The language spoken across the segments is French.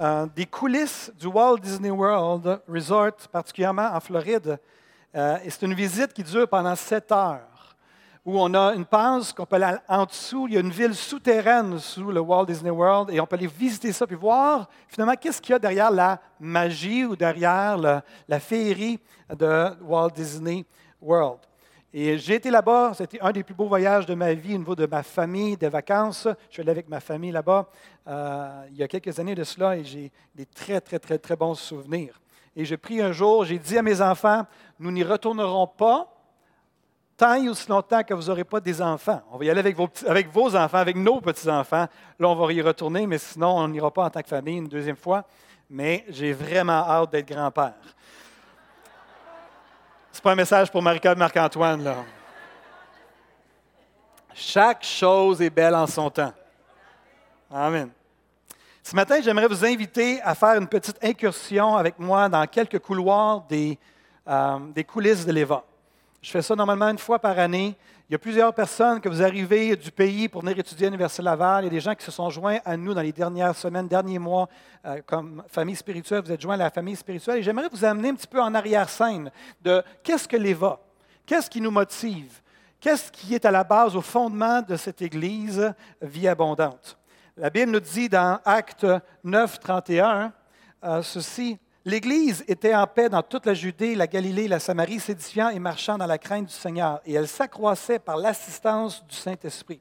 euh, des coulisses du Walt Disney World Resort, particulièrement en Floride. Euh, et c'est une visite qui dure pendant sept heures, où on a une passe qu'on peut aller en dessous. Il y a une ville souterraine sous le Walt Disney World, et on peut aller visiter ça, puis voir finalement qu'est-ce qu'il y a derrière la magie ou derrière la, la féerie de Walt Disney World. Et j'ai été là-bas, c'était un des plus beaux voyages de ma vie au niveau de ma famille, des vacances. Je suis allé avec ma famille là-bas euh, il y a quelques années de cela et j'ai des très, très, très, très bons souvenirs. Et j'ai pris un jour, j'ai dit à mes enfants, nous n'y retournerons pas tant et aussi longtemps que vous n'aurez pas des enfants. On va y aller avec vos, avec vos enfants, avec nos petits-enfants. Là, on va y retourner, mais sinon, on n'ira pas en tant que famille une deuxième fois. Mais j'ai vraiment hâte d'être grand-père. C'est pas un message pour et Marc-Antoine, là. Chaque chose est belle en son temps. Amen. Ce matin, j'aimerais vous inviter à faire une petite incursion avec moi dans quelques couloirs des, euh, des coulisses de l'EVA. Je fais ça normalement une fois par année. Il y a plusieurs personnes que vous arrivez du pays pour venir étudier à l'Université Laval. Il y a des gens qui se sont joints à nous dans les dernières semaines, derniers mois, euh, comme famille spirituelle. Vous êtes joints à la famille spirituelle. Et j'aimerais vous amener un petit peu en arrière-scène de qu'est-ce que l'EVA? Qu'est-ce qui nous motive? Qu'est-ce qui est à la base, au fondement de cette Église vie abondante? La Bible nous dit dans Acte 9, 31, euh, ceci. L'Église était en paix dans toute la Judée, la Galilée, la Samarie, s'édifiant et marchant dans la crainte du Seigneur. Et elle s'accroissait par l'assistance du Saint-Esprit.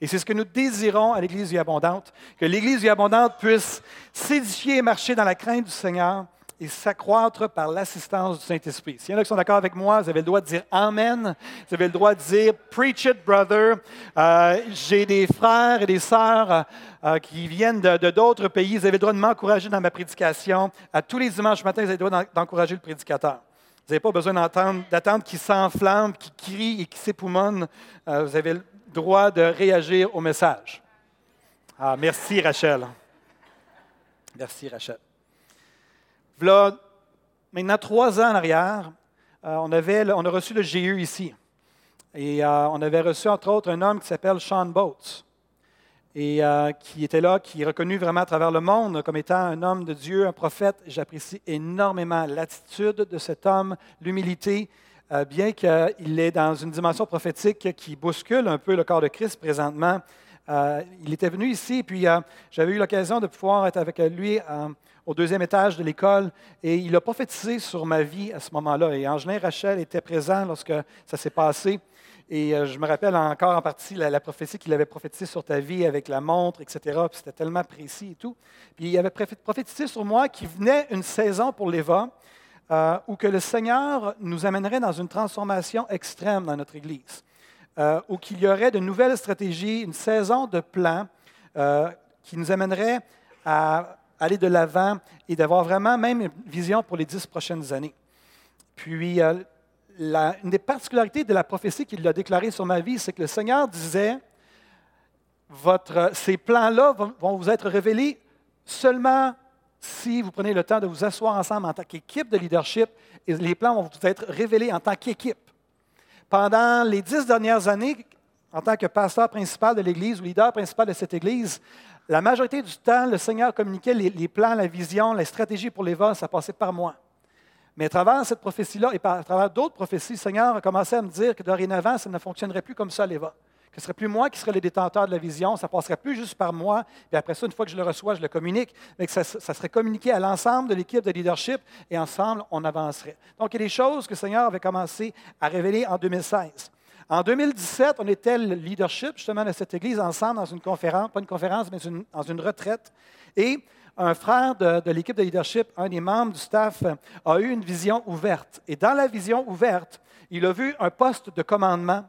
Et c'est ce que nous désirons à l'Église vie abondante, que l'Église vie abondante puisse s'édifier et marcher dans la crainte du Seigneur et s'accroître par l'assistance du Saint-Esprit. S'il y en a qui sont d'accord avec moi, vous avez le droit de dire Amen. Vous avez le droit de dire Preach it, brother. Euh, J'ai des frères et des sœurs euh, qui viennent de d'autres pays. Vous avez le droit de m'encourager dans ma prédication. À tous les dimanches matin, vous avez le droit d'encourager le prédicateur. Vous n'avez pas besoin d'attendre qu'il s'enflamme, qu'il crie et qu'il s'époumonne. Euh, vous avez le droit de réagir au message. Ah, merci, Rachel. Merci, Rachel. Voilà, maintenant trois ans en arrière, euh, on, a reçu le GE ici. Et euh, on avait reçu, entre autres, un homme qui s'appelle Sean Boats, et euh, qui était là, qui est reconnu vraiment à travers le monde comme étant un homme de Dieu, un prophète. J'apprécie énormément l'attitude de cet homme, l'humilité, bien qu'il est dans une dimension prophétique qui bouscule un peu le corps de Christ présentement. il était venu ici, puis j'avais eu l'occasion de pouvoir être avec lui au deuxième étage de l'école et il a prophétisé sur ma vie à ce moment-là. Et Angelin Rachel était présent lorsque ça s'est passé. Et euh, je me rappelle encore en partie la, prophétie qu'il avait prophétisée sur ta vie avec la montre, etc. Puis c'était tellement précis et tout. Puis il avait prophétisé sur moi qu'il venait une saison pour l'Éva euh, où que le Seigneur nous amènerait dans une transformation extrême dans notre Église. Euh, où qu'il y aurait de nouvelles stratégies, une saison de plans qui nous amènerait à aller de l'avant et d'avoir vraiment même une vision pour les dix prochaines années. Puis, euh, une des particularités de la prophétie qu'il a déclarée sur ma vie, c'est que le Seigneur disait, ces plans-là vont, vous être révélés seulement si vous prenez le temps de vous asseoir ensemble en tant qu'équipe de leadership et les plans vont vous être révélés en tant qu'équipe. Pendant les dix dernières années, en tant que pasteur principal de l'Église ou leader principal de cette Église, la majorité du temps, le Seigneur communiquait les, plans, la vision, la stratégie pour les ça passait par moi. Mais à travers cette prophétie-là et à travers d'autres prophéties, le Seigneur a commencé à me dire que dorénavant, ça ne fonctionnerait plus comme ça, les Que ce ne serait plus moi qui serais le détenteur de la vision, ça passerait plus juste par moi, et après ça, une fois que je le reçois, je le communique, mais que ça, ça serait communiqué à l'ensemble de l'équipe de leadership, et ensemble, on avancerait. Donc, il y a des choses que le Seigneur avait commencé à révéler en 2016. En 2017, on était le leadership justement de cette église ensemble dans une conférence, pas une conférence, mais dans une retraite. Et un frère de, l'équipe de leadership, un des membres du staff, a eu une vision ouverte. Et dans la vision ouverte, il a vu un poste de commandement.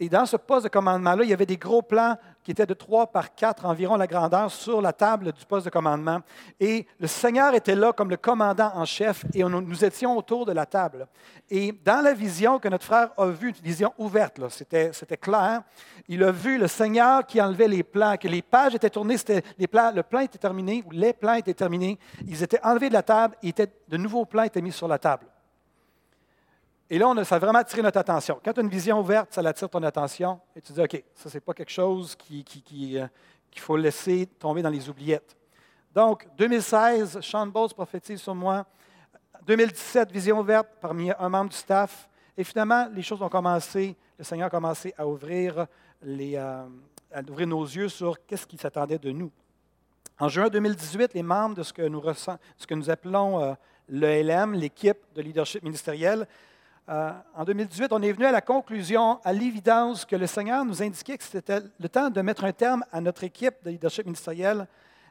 Et dans ce poste de commandement-là, il y avait des gros plans qui était de 3 par 4 environ la grandeur sur la table du poste de commandement. Et le Seigneur était là comme le commandant en chef et nous étions autour de la table. Et dans la vision que notre frère a vue, une vision ouverte, c'était, clair, il a vu le Seigneur qui enlevait les plans, que les pages étaient tournées, les plans, le plan était terminé, les plans étaient terminés, ils étaient enlevés de la table et de nouveaux plans étaient mis sur la table. Et là, on a, ça a vraiment attiré notre attention. Quand tu as une vision ouverte, ça attire ton attention et tu dis, OK, ça, ce n'est pas quelque chose euh, qu'il faut laisser tomber dans les oubliettes. Donc, 2016, Sean Bowles prophétise sur moi. 2017, vision ouverte parmi un membre du staff. Et finalement, les choses ont commencé, le Seigneur a commencé à ouvrir, les, euh, à ouvrir nos yeux sur qu'est-ce qui s'attendait de nous. En juin 2018, les membres de ce que nous, ce que nous appelons euh, l'ELM, l'équipe de leadership ministériel, euh, en 2018, on est venu à la conclusion, à l'évidence, que le Seigneur nous indiquait que c'était le temps de mettre un terme à notre équipe de leadership ministériel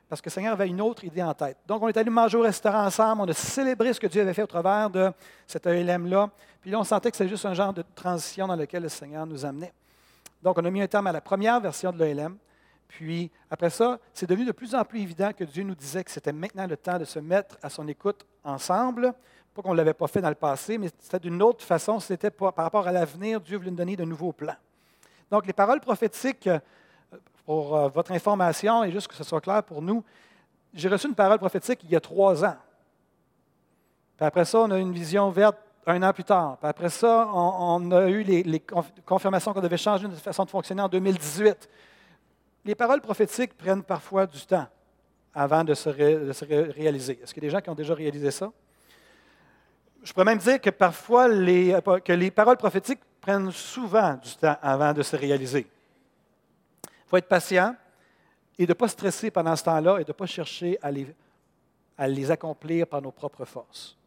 parce que le Seigneur avait une autre idée en tête. Donc, on est allé manger au restaurant ensemble, on a célébré ce que Dieu avait fait au travers de cet ELM-là. Puis là, on sentait que c'était juste un genre de transition dans lequel le Seigneur nous amenait. Donc, on a mis un terme à la première version de l'ELM. Puis, après ça, c'est devenu de plus en plus évident que Dieu nous disait que c'était maintenant le temps de se mettre à son écoute ensemble qu'on ne l'avait pas fait dans le passé, mais c'était d'une autre façon, c'était par rapport à l'avenir, Dieu voulait nous donner de nouveaux plans. Donc, les paroles prophétiques, euh, pour euh, votre information et juste que ce soit clair pour nous, j'ai reçu une parole prophétique il y a trois ans. Puis après ça, on a eu une vision verte un an plus tard. Puis après ça, on, a eu les, confirmations qu'on devait changer notre façon de fonctionner en 2018. Les paroles prophétiques prennent parfois du temps avant de se, de se réaliser. Est-ce qu'il y a des gens qui ont déjà réalisé ça? Je pourrais même dire que parfois, les, que les paroles prophétiques prennent souvent du temps avant de se réaliser. Il faut être patient et de ne pas stresser pendant ce temps-là et de ne pas chercher à les, à les, accomplir par nos propres forces.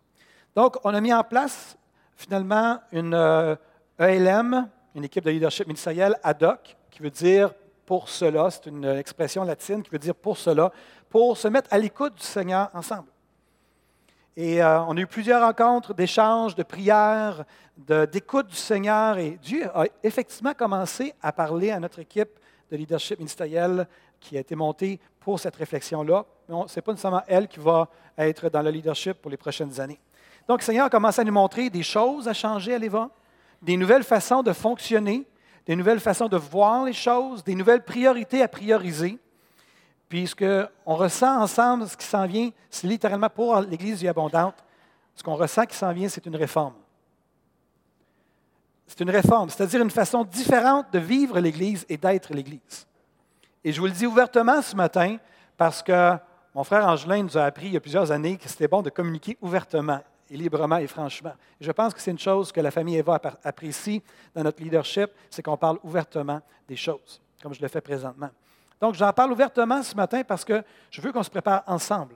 Donc, on a mis en place finalement une ELM, euh, e une équipe de leadership ministériel ad hoc, qui veut dire pour cela, c'est une expression latine qui veut dire pour cela, pour se mettre à l'écoute du Seigneur ensemble. Et euh, on a eu plusieurs rencontres, d'échanges, de prières, d'écoute du Seigneur. Et Dieu a effectivement commencé à parler à notre équipe de leadership ministériel qui a été montée pour cette réflexion-là. Mais ce n'est pas nécessairement elle qui va être dans le leadership pour les prochaines années. Donc, le Seigneur a commencé à nous montrer des choses à changer à l'Éva, des nouvelles façons de fonctionner, des nouvelles façons de voir les choses, des nouvelles priorités à prioriser. Puis ce ressent ensemble, ce qui s'en vient, c'est littéralement pour l'Église vie abondante, ce qu'on ressent qui s'en vient, c'est une réforme. C'est une réforme, c'est-à-dire une façon différente de vivre l'Église et d'être l'Église. Et je vous le dis ouvertement ce matin parce que mon frère Angelin nous a appris il y a plusieurs années que c'était bon de communiquer ouvertement et librement et franchement. Je pense que c'est une chose que la famille Eva apprécie dans notre leadership, c'est qu'on parle ouvertement des choses, comme je le fais présentement. Donc, j'en parle ouvertement ce matin parce que je veux qu'on se prépare ensemble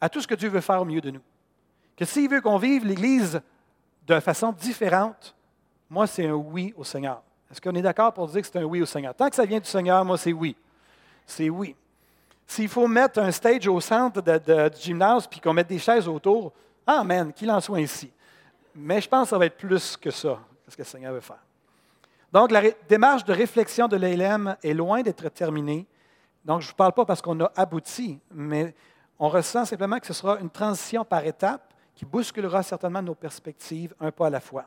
à tout ce que Dieu veut faire au milieu de nous. Que s'il veut qu'on vive l'Église de façon différente, moi, c'est un oui au Seigneur. Est-ce qu'on est, d'accord pour dire que c'est un oui au Seigneur? Tant que ça vient du Seigneur, moi, c'est oui. C'est oui. S'il faut mettre un stage au centre du gymnase puis qu'on mette des chaises autour, Amen, qu'il en soit ainsi. Mais je pense que ça va être plus que ça, ce que le Seigneur veut faire. Donc, la démarche de réflexion de l'ELM est loin d'être terminée. Donc, je ne vous parle pas parce qu'on a abouti, mais on ressent simplement que ce sera une transition par étapes qui bousculera certainement nos perspectives un pas à la fois.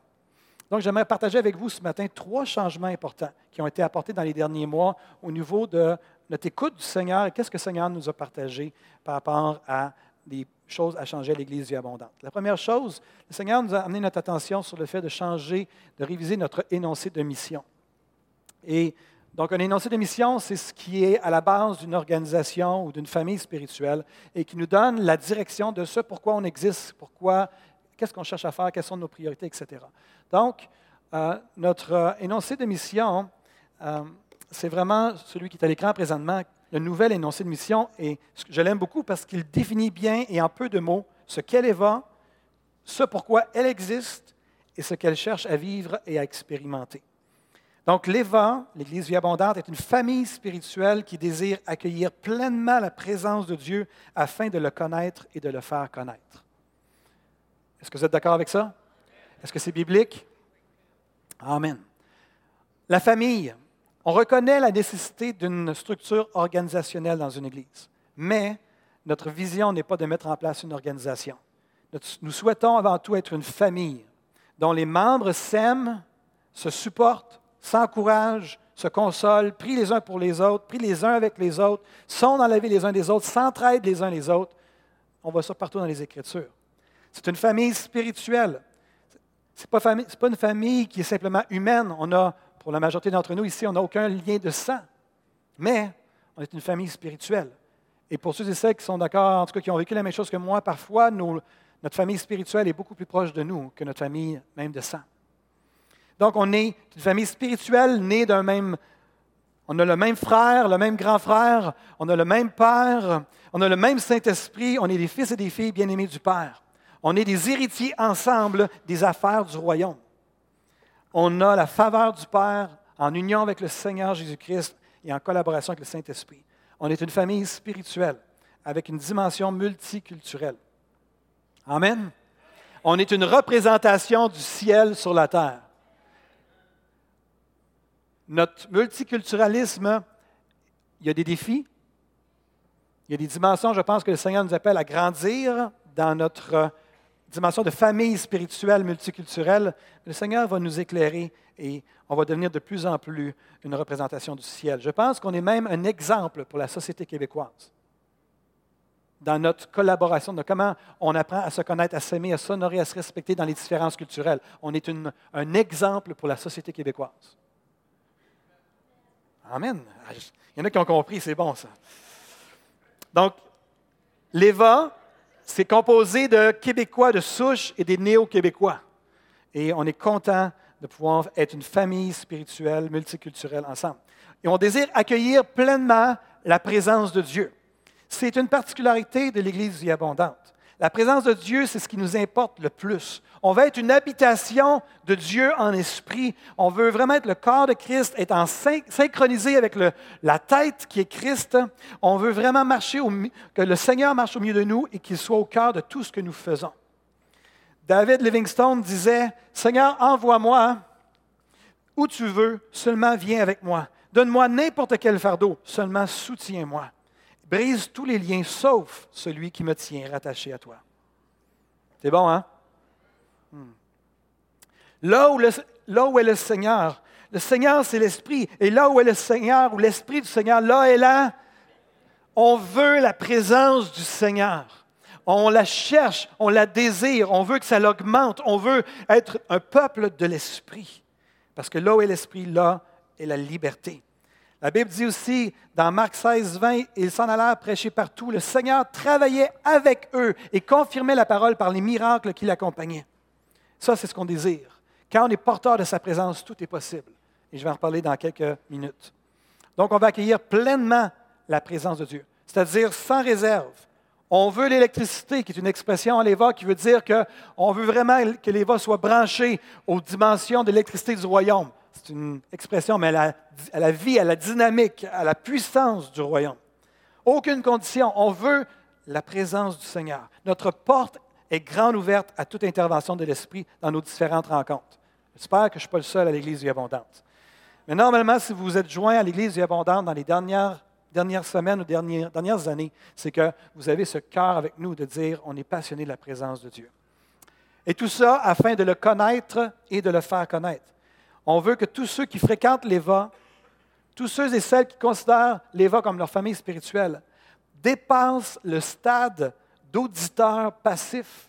Donc, j'aimerais partager avec vous ce matin trois changements importants qui ont été apportés dans les derniers mois au niveau de notre écoute du Seigneur et qu'est-ce que le Seigneur nous a partagé par rapport à des choses à changer à l'Église vie abondante. La première chose, le Seigneur nous a amené notre attention sur le fait de changer, de réviser notre énoncé de mission. Et donc, un énoncé de mission, c'est ce qui est à la base d'une organisation ou d'une famille spirituelle et qui nous donne la direction de ce pourquoi on existe, pourquoi, qu'est-ce qu'on cherche à faire, quelles sont nos priorités, etc. Donc, euh, notre énoncé de mission, euh, c'est vraiment celui qui est à l'écran présentement, le nouvel énoncé de mission, et je l'aime beaucoup parce qu'il définit bien et en peu de mots ce qu'elle est ce pourquoi elle existe et ce qu'elle cherche à vivre et à expérimenter. Donc, l'Éva, l'Église vie abondante, est une famille spirituelle qui désire accueillir pleinement la présence de Dieu afin de le connaître et de le faire connaître. Est-ce que vous êtes d'accord avec ça? Est-ce que c'est biblique? Amen. La famille, On reconnaît la nécessité d'une structure organisationnelle dans une Église, mais notre vision n'est pas de mettre en place une organisation. Nous souhaitons avant tout être une famille dont les membres s'aiment, se supportent, s'encouragent, se consolent, prient les uns pour les autres, prient les uns avec les autres, sont dans la vie les uns des autres, s'entraident les uns les autres. On voit ça partout dans les Écritures. C'est une famille spirituelle. Ce n'est pas, une famille qui est simplement humaine. On a, pour la majorité d'entre nous ici, on n'a aucun lien de sang. Mais on est une famille spirituelle. Et pour ceux et celles qui sont d'accord, en tout cas qui ont vécu la même chose que moi, parfois, notre famille spirituelle est beaucoup plus proche de nous que notre famille même de sang. Donc, on est une famille spirituelle née d'un même. On a le même frère, le même grand frère, on a le même père, on a le même Saint-Esprit, on est des fils et des filles bien-aimés du Père. On est des héritiers ensemble des affaires du royaume. On a la faveur du Père en union avec le Seigneur Jésus-Christ et en collaboration avec le Saint-Esprit. On est une famille spirituelle avec une dimension multiculturelle. Amen. On est une représentation du ciel sur la terre. Notre multiculturalisme, il y a des défis, il y a des dimensions, je pense, que le Seigneur nous appelle à grandir dans notre dimension de famille spirituelle multiculturelle. Le Seigneur va nous éclairer et on va devenir de plus en plus une représentation du ciel. Je pense qu'on est même un exemple pour la société québécoise dans notre collaboration, de comment on apprend à se connaître, à s'aimer, à s'honorer, à se respecter dans les différences culturelles. On est un exemple pour la société québécoise. Amen. Ah, il y en a qui ont compris, c'est bon ça. Donc, l'EVA, c'est composé de Québécois de souche et des néo-Québécois. Et on est content de pouvoir être une famille spirituelle, multiculturelle ensemble. Et on désire accueillir pleinement la présence de Dieu. C'est une particularité de l'Église abondante. La présence de Dieu, c'est ce qui nous importe le plus. On veut être une habitation de Dieu en esprit. On veut vraiment être le corps de Christ, être synchronisé avec la tête qui est Christ. On veut vraiment marcher, que le Seigneur marche au milieu de nous et qu'il soit au cœur de tout ce que nous faisons. David Livingstone disait, Seigneur, envoie-moi où tu veux, seulement viens avec moi. Donne-moi n'importe quel fardeau, seulement soutiens-moi. Brise tous les liens sauf celui qui me tient rattaché à toi. C'est bon, hein? Hmm. Là, où est le Seigneur, le Seigneur, c'est l'Esprit. Et là où est le Seigneur, ou l'Esprit du Seigneur, là est là, on veut la présence du Seigneur. On la cherche, on la désire, on veut que ça l'augmente, on veut être un peuple de l'Esprit. Parce que là où est l'Esprit, là est la liberté. La Bible dit aussi dans Marc 16, 20, ils s'en allèrent prêcher partout. Le Seigneur travaillait avec eux et confirmait la parole par les miracles qui l'accompagnaient. Ça, c'est ce qu'on désire. Quand on est porteur de sa présence, tout est possible. Et je vais en reparler dans quelques minutes. Donc, on va accueillir pleinement la présence de Dieu, c'est-à-dire sans réserve. On veut l'électricité, qui est une expression en l'Éva qui veut dire qu'on veut vraiment que l'Éva soit branché aux dimensions de l'électricité du royaume c'est une expression, mais à la, vie, à la dynamique, à la puissance du royaume. Aucune condition. On veut la présence du Seigneur. Notre porte est grande ouverte à toute intervention de l'Esprit dans nos différentes rencontres. J'espère que je ne suis pas le seul à l'Église du Abondante. Mais normalement, si vous vous êtes joint à l'Église du Abondante dans les dernières, dernières semaines ou dernières, dernières années, c'est que vous avez ce cœur avec nous de dire on est passionné de la présence de Dieu. Et tout ça afin de le connaître et de le faire connaître. On veut que tous ceux qui fréquentent l'Éva, tous ceux et celles qui considèrent l'Éva comme leur famille spirituelle, dépassent le stade d'auditeurs passifs,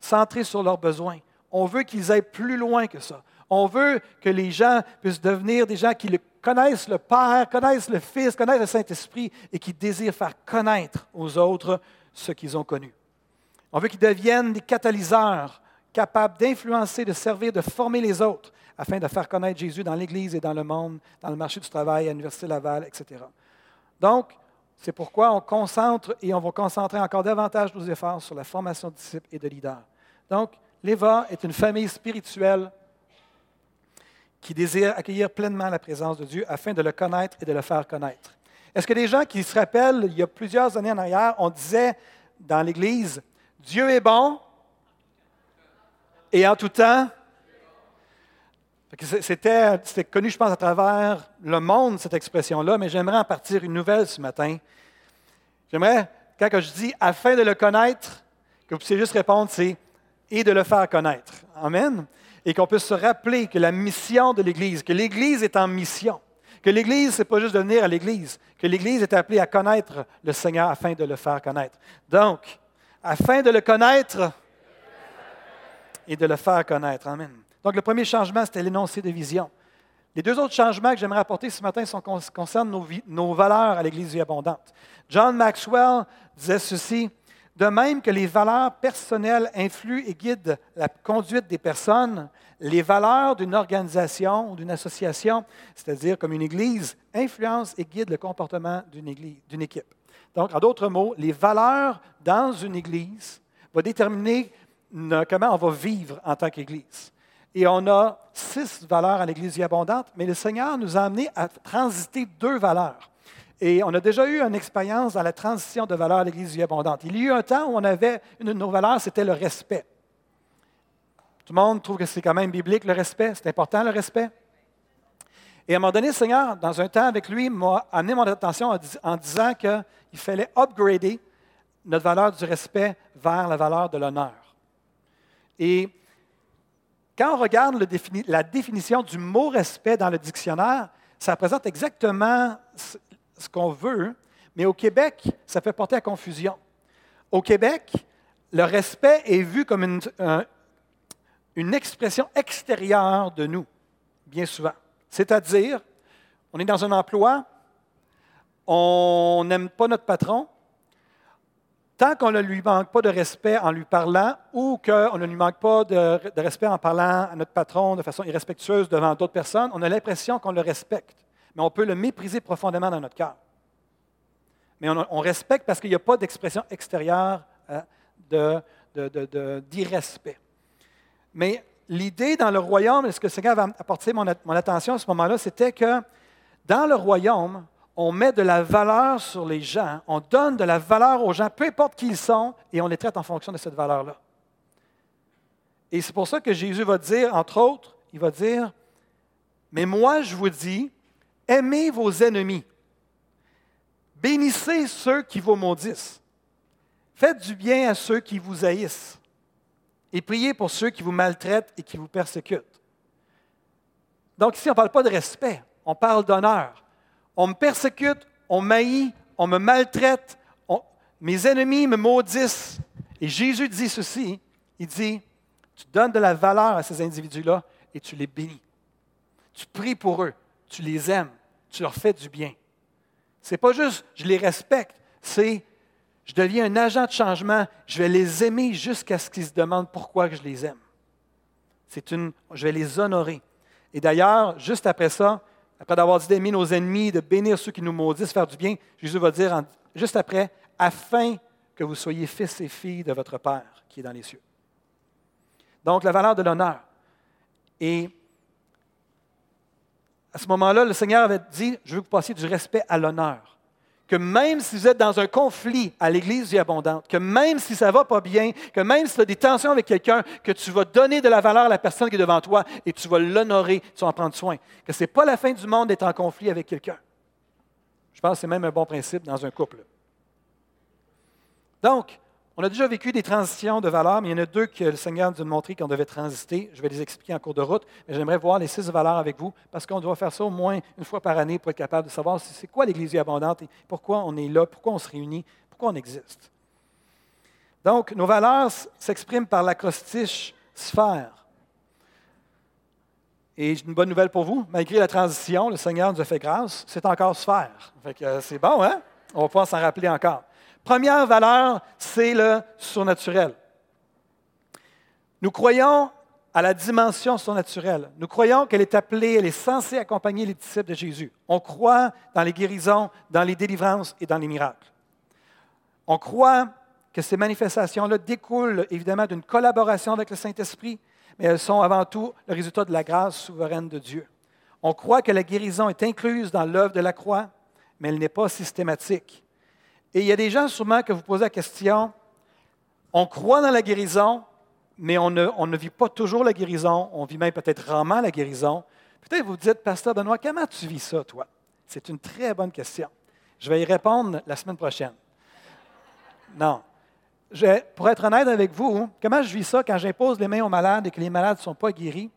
centrés sur leurs besoins. On veut qu'ils aillent plus loin que ça. On veut que les gens puissent devenir des gens qui connaissent le Père, connaissent le Fils, connaissent le Saint-Esprit et qui désirent faire connaître aux autres ce qu'ils ont connu. On veut qu'ils deviennent des catalyseurs capables d'influencer, de servir, de former les autres afin de faire connaître Jésus dans l'Église et dans le monde, dans le marché du travail, à l'Université Laval, etc. Donc, c'est pourquoi on concentre et on va concentrer encore davantage nos efforts sur la formation de disciples et de leaders. Donc, l'EVA est une famille spirituelle qui désire accueillir pleinement la présence de Dieu afin de le connaître et de le faire connaître. Est-ce que des gens qui se rappellent, il y a plusieurs années en arrière, on disait dans l'Église, Dieu est bon et en tout temps, C'était connu, je pense, à travers le monde, cette expression-là, mais j'aimerais en partir une nouvelle ce matin. J'aimerais, quand je dis afin de le connaître, que vous puissiez juste répondre, c'est et de le faire connaître. Amen. Et qu'on puisse se rappeler que la mission de l'Église, que l'Église est en mission, que l'Église, ce n'est pas juste de venir à l'Église, que l'Église est appelée à connaître le Seigneur afin de le faire connaître. Donc, afin de le connaître et de le faire connaître. Amen. Donc, le premier changement, c'était l'énoncé de vision. Les deux autres changements que j'aimerais apporter ce matin sont, concernent nos, nos valeurs à l'Église vie abondante. John Maxwell disait ceci De même que les valeurs personnelles influent et guident la conduite des personnes, les valeurs d'une organisation ou d'une association, c'est-à-dire comme une Église, influencent et guident le comportement d'une équipe. Donc, en d'autres mots, les valeurs dans une Église vont déterminer comment on va vivre en tant qu'Église? Et on a six valeurs à l'Église abondante, mais le Seigneur nous a amené à transiter deux valeurs. Et on a déjà eu une expérience dans la transition de valeurs à l'Église abondante. Il y a eu un temps où on avait une de nos valeurs, c'était le respect. Tout le monde trouve que c'est quand même biblique, le respect. C'est important, le respect. Et à un moment donné, le Seigneur, dans un temps avec lui, m'a amené mon attention en disant qu'il fallait upgrader notre valeur du respect vers la valeur de l'honneur. Et quand on regarde la définition du mot respect dans le dictionnaire, ça représente exactement ce qu'on veut, mais au Québec, ça fait porter à confusion. Au Québec, le respect est vu comme une expression extérieure de nous, bien souvent. C'est-à-dire, on est dans un emploi, on n'aime pas notre patron, tant qu'on ne lui manque pas de respect en lui parlant ou qu'on ne lui manque pas de, respect en parlant à notre patron de façon irrespectueuse devant d'autres personnes, on a l'impression qu'on le respecte, mais on peut le mépriser profondément dans notre cœur. Mais on, respecte parce qu'il n'y a pas d'expression extérieure euh, d'irrespect. Mais l'idée dans le royaume, ce que le Seigneur va apporter mon attention à ce moment-là, c'était que dans le royaume, on met de la valeur sur les gens, on donne de la valeur aux gens, peu importe qui ils sont, et on les traite en fonction de cette valeur-là. Et c'est pour ça que Jésus va dire, entre autres, il va dire, mais moi je vous dis, aimez vos ennemis, bénissez ceux qui vous maudissent, faites du bien à ceux qui vous haïssent, et priez pour ceux qui vous maltraitent et qui vous persécutent. Donc ici, on ne parle pas de respect, on parle d'honneur on me persécute, on m'haït, on me maltraite, mes ennemis me maudissent. Et Jésus dit ceci, il dit, tu donnes de la valeur à ces individus-là et tu les bénis. Tu pries pour eux, tu les aimes, tu leur fais du bien. Ce n'est pas juste je les respecte, c'est je deviens un agent de changement, je vais les aimer jusqu'à ce qu'ils se demandent pourquoi je les aime. C'est une, je vais les honorer. Et d'ailleurs, juste après ça, après d'avoir dit d'aimer nos ennemis, de bénir ceux qui nous maudissent, faire du bien, Jésus va dire juste après, afin que vous soyez fils et filles de votre Père qui est dans les cieux. Donc, la valeur de l'honneur. Et à ce moment-là, le Seigneur avait dit, je veux que vous passiez du respect à l'honneur que même si vous êtes dans un conflit à l'Église vie abondante, que même si ça ne va pas bien, que même si tu as des tensions avec quelqu'un, que tu vas donner de la valeur à la personne qui est devant toi et tu vas l'honorer, tu vas en prendre soin. Que ce n'est pas la fin du monde d'être en conflit avec quelqu'un. Je pense que c'est même un bon principe dans un couple. Donc, on a déjà vécu des transitions de valeurs, mais il y en a deux que le Seigneur nous a montré qu'on devait transiter. Je vais les expliquer en cours de route, mais j'aimerais voir les six valeurs avec vous, parce qu'on doit faire ça au moins une fois par année pour être capable de savoir c'est quoi l'Église abondante et pourquoi on est là, pourquoi on se réunit, pourquoi on existe. Donc, nos valeurs s'expriment par l'acrostiche sphère. Et une bonne nouvelle pour vous, malgré la transition, le Seigneur nous a fait grâce, c'est encore sphère. Euh, c'est bon, hein? On va pouvoir s'en rappeler encore. Première valeur, c'est le surnaturel. Nous croyons à la dimension surnaturelle. Nous croyons qu'elle est appelée, elle est censée accompagner les disciples de Jésus. On croit dans les guérisons, dans les délivrances et dans les miracles. On croit que ces manifestations-là découlent évidemment d'une collaboration avec le Saint-Esprit, mais elles sont avant tout le résultat de la grâce souveraine de Dieu. On croit que la guérison est incluse dans l'œuvre de la croix, mais elle n'est pas systématique. Et il y a des gens sûrement que vous posez la question, on croit dans la guérison, mais on ne, vit pas toujours la guérison, on vit même peut-être rarement la guérison. Peut-être vous dites, Pasteur Benoît, comment tu vis ça, toi? C'est une très bonne question. Je vais y répondre la semaine prochaine. Non. Pour être honnête avec vous, comment je vis ça quand j'impose les mains aux malades et que les malades ne sont pas guéris?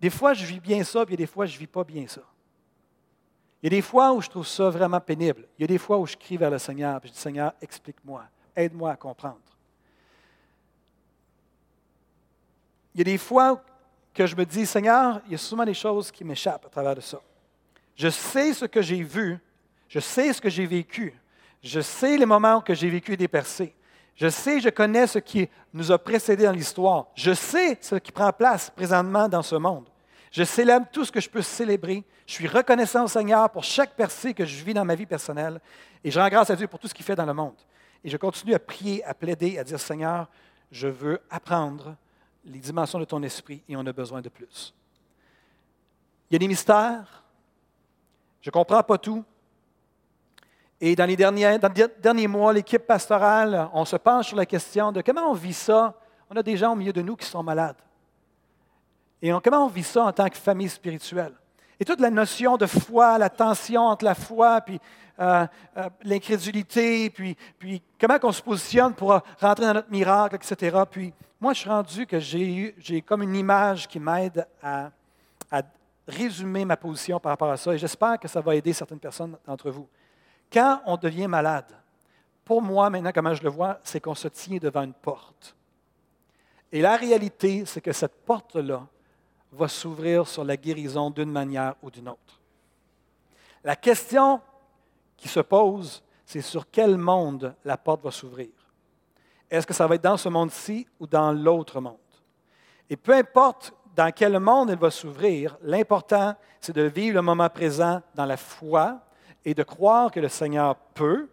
Des fois, je vis bien ça, puis des fois, je ne vis pas bien ça. Il y a des fois où je trouve ça vraiment pénible. Il y a des fois où je crie vers le Seigneur, puis je dis, Seigneur, explique-moi, aide-moi à comprendre. Il y a des fois que je me dis, Seigneur, il y a souvent des choses qui m'échappent à travers de ça. Je sais ce que j'ai vu, je sais ce que j'ai vécu, je sais les moments que j'ai vécu des percées. Je sais, je connais ce qui nous a précédé dans l'histoire. Je sais ce qui prend place présentement dans ce monde. Je célèbre tout ce que je peux célébrer. Je suis reconnaissant au Seigneur pour chaque percée que je vis dans ma vie personnelle. Et je rends grâce à Dieu pour tout ce qu'il fait dans le monde. Et je continue à prier, à plaider, à dire Seigneur, je veux apprendre les dimensions de ton esprit et on a besoin de plus. Il y a des mystères. Je ne comprends pas tout. Et dans les derniers, mois, l'équipe pastorale, on se penche sur la question de comment on vit ça. On a des gens au milieu de nous qui sont malades. Et comment on vit ça en tant que famille spirituelle? Et toute la notion de foi, la tension entre la foi, puis euh, euh, l'incrédulité, puis, puis comment on se positionne pour rentrer dans notre miracle, etc. Puis moi, je suis rendu que j'ai j'ai comme une image qui m'aide à, à résumer ma position par rapport à ça. Et j'espère que ça va aider certaines personnes d'entre vous. Quand on devient malade, pour moi, maintenant, comment je le vois, c'est qu'on se tient devant une porte. Et la réalité, c'est que cette porte-là va s'ouvrir sur la guérison d'une manière ou d'une autre. La question qui se pose, c'est sur quel monde la porte va s'ouvrir. Est-ce que ça va être dans ce monde-ci ou dans l'autre monde? Et peu importe dans quel monde elle va s'ouvrir, l'important, c'est de vivre le moment présent dans la foi et de croire que le Seigneur peut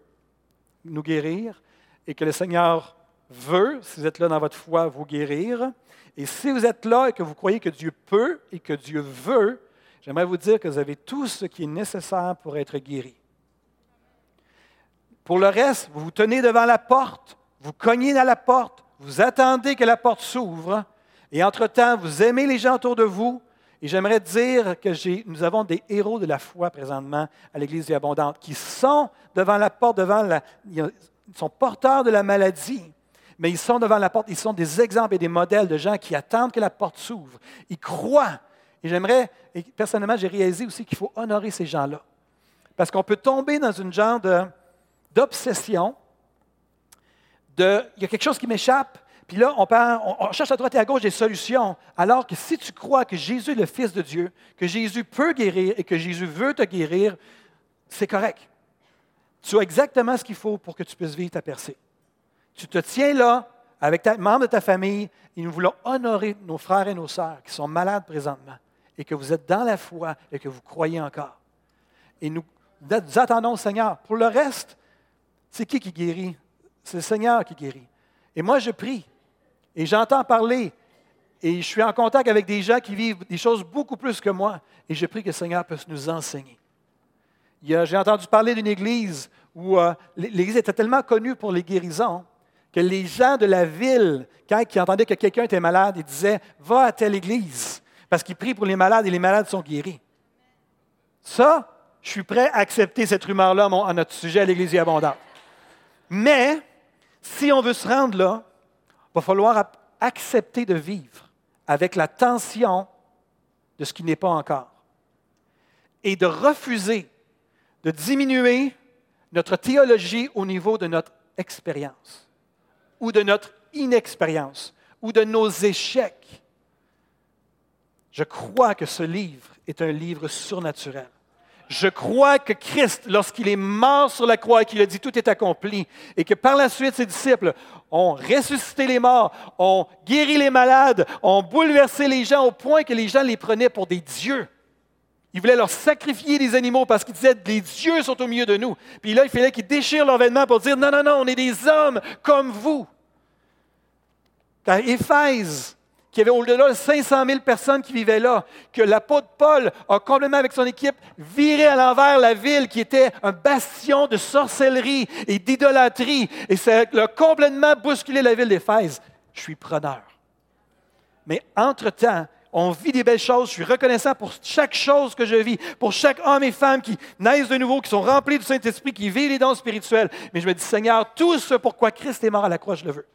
nous guérir et que le Seigneur veut, si vous êtes là dans votre foi, vous guérir. Et si vous êtes là et que vous croyez que Dieu peut et que Dieu veut, j'aimerais vous dire que vous avez tout ce qui est nécessaire pour être guéri. Pour le reste, vous vous tenez devant la porte, vous cognez dans la porte, vous attendez que la porte s'ouvre, et entre-temps, vous aimez les gens autour de vous. Et j'aimerais dire que nous avons des héros de la foi présentement à l'Église des Abondantes qui sont devant la porte, devant la, ils sont porteurs de la maladie, mais ils sont devant la porte, ils sont des exemples et des modèles de gens qui attendent que la porte s'ouvre. Ils croient. Et j'aimerais, et personnellement, j'ai réalisé aussi qu'il faut honorer ces gens-là. Parce qu'on peut tomber dans une genre d'obsession, de, il y a quelque chose qui m'échappe, puis là, on, part- on- on cherche à droite et à gauche des solutions, alors que si tu crois que Jésus est le Fils de Dieu, que Jésus peut guérir et que Jésus veut te guérir, c'est correct. Tu as exactement ce qu'il faut pour que tu puisses vivre ta percée. Tu te tiens là avec ta membre de ta famille et nous voulons honorer nos frères et nos sœurs qui sont malades présentement et que vous êtes dans la foi et que vous croyez encore. Et nous, attendons au Seigneur. Pour le reste, c'est qui qui guérit? C'est le Seigneur qui guérit. Et moi, je prie et j'entends parler et je suis en contact avec des gens qui vivent des choses beaucoup plus que moi et je prie que le Seigneur puisse nous enseigner. J'ai entendu parler d'une église où euh, l'église était tellement connue pour les guérisons que les gens de la ville, quand ils entendaient que quelqu'un était malade, ils disaient Va à telle église, parce qu'ils prient pour les malades et les malades sont guéris. Ça, je suis prêt à accepter cette rumeur-là à notre sujet à l'Église abondante. Mais, si on veut se rendre là, il va falloir accepter de vivre avec la tension de ce qui n'est pas encore. Et de refuser de diminuer notre théologie au niveau de notre expérience ou de notre inexpérience ou de nos échecs. Je crois que ce livre est un livre surnaturel. Je crois que Christ, lorsqu'il est mort sur la croix et qu'il a dit tout est accompli, et que par la suite ses disciples ont ressuscité les morts, ont guéri les malades, ont bouleversé les gens au point que les gens les prenaient pour des dieux. Ils voulaient leur sacrifier des animaux parce qu'ils disaient les dieux sont au milieu de nous. Puis là, il fallait qu'ils déchirent leurs vêtements pour dire non, non, non, on est des hommes comme vous. Quand Éphèse, qui avait au-delà de 500 000 personnes qui vivaient là, que l'apôtre Paul a complètement avec son équipe viré à l'envers la ville qui était un bastion de sorcellerie et d'idolâtrie, et ça a complètement bousculé la ville d'Éphèse. Je suis preneur. Mais entre-temps, on vit des belles choses. Je suis reconnaissant pour chaque chose que je vis, pour chaque homme et femme qui naissent de nouveau, qui sont remplis du Saint-Esprit, qui vivent les dons spirituels. Mais je me dis, Seigneur, tout ce pourquoi Christ est mort à la croix, je le veux.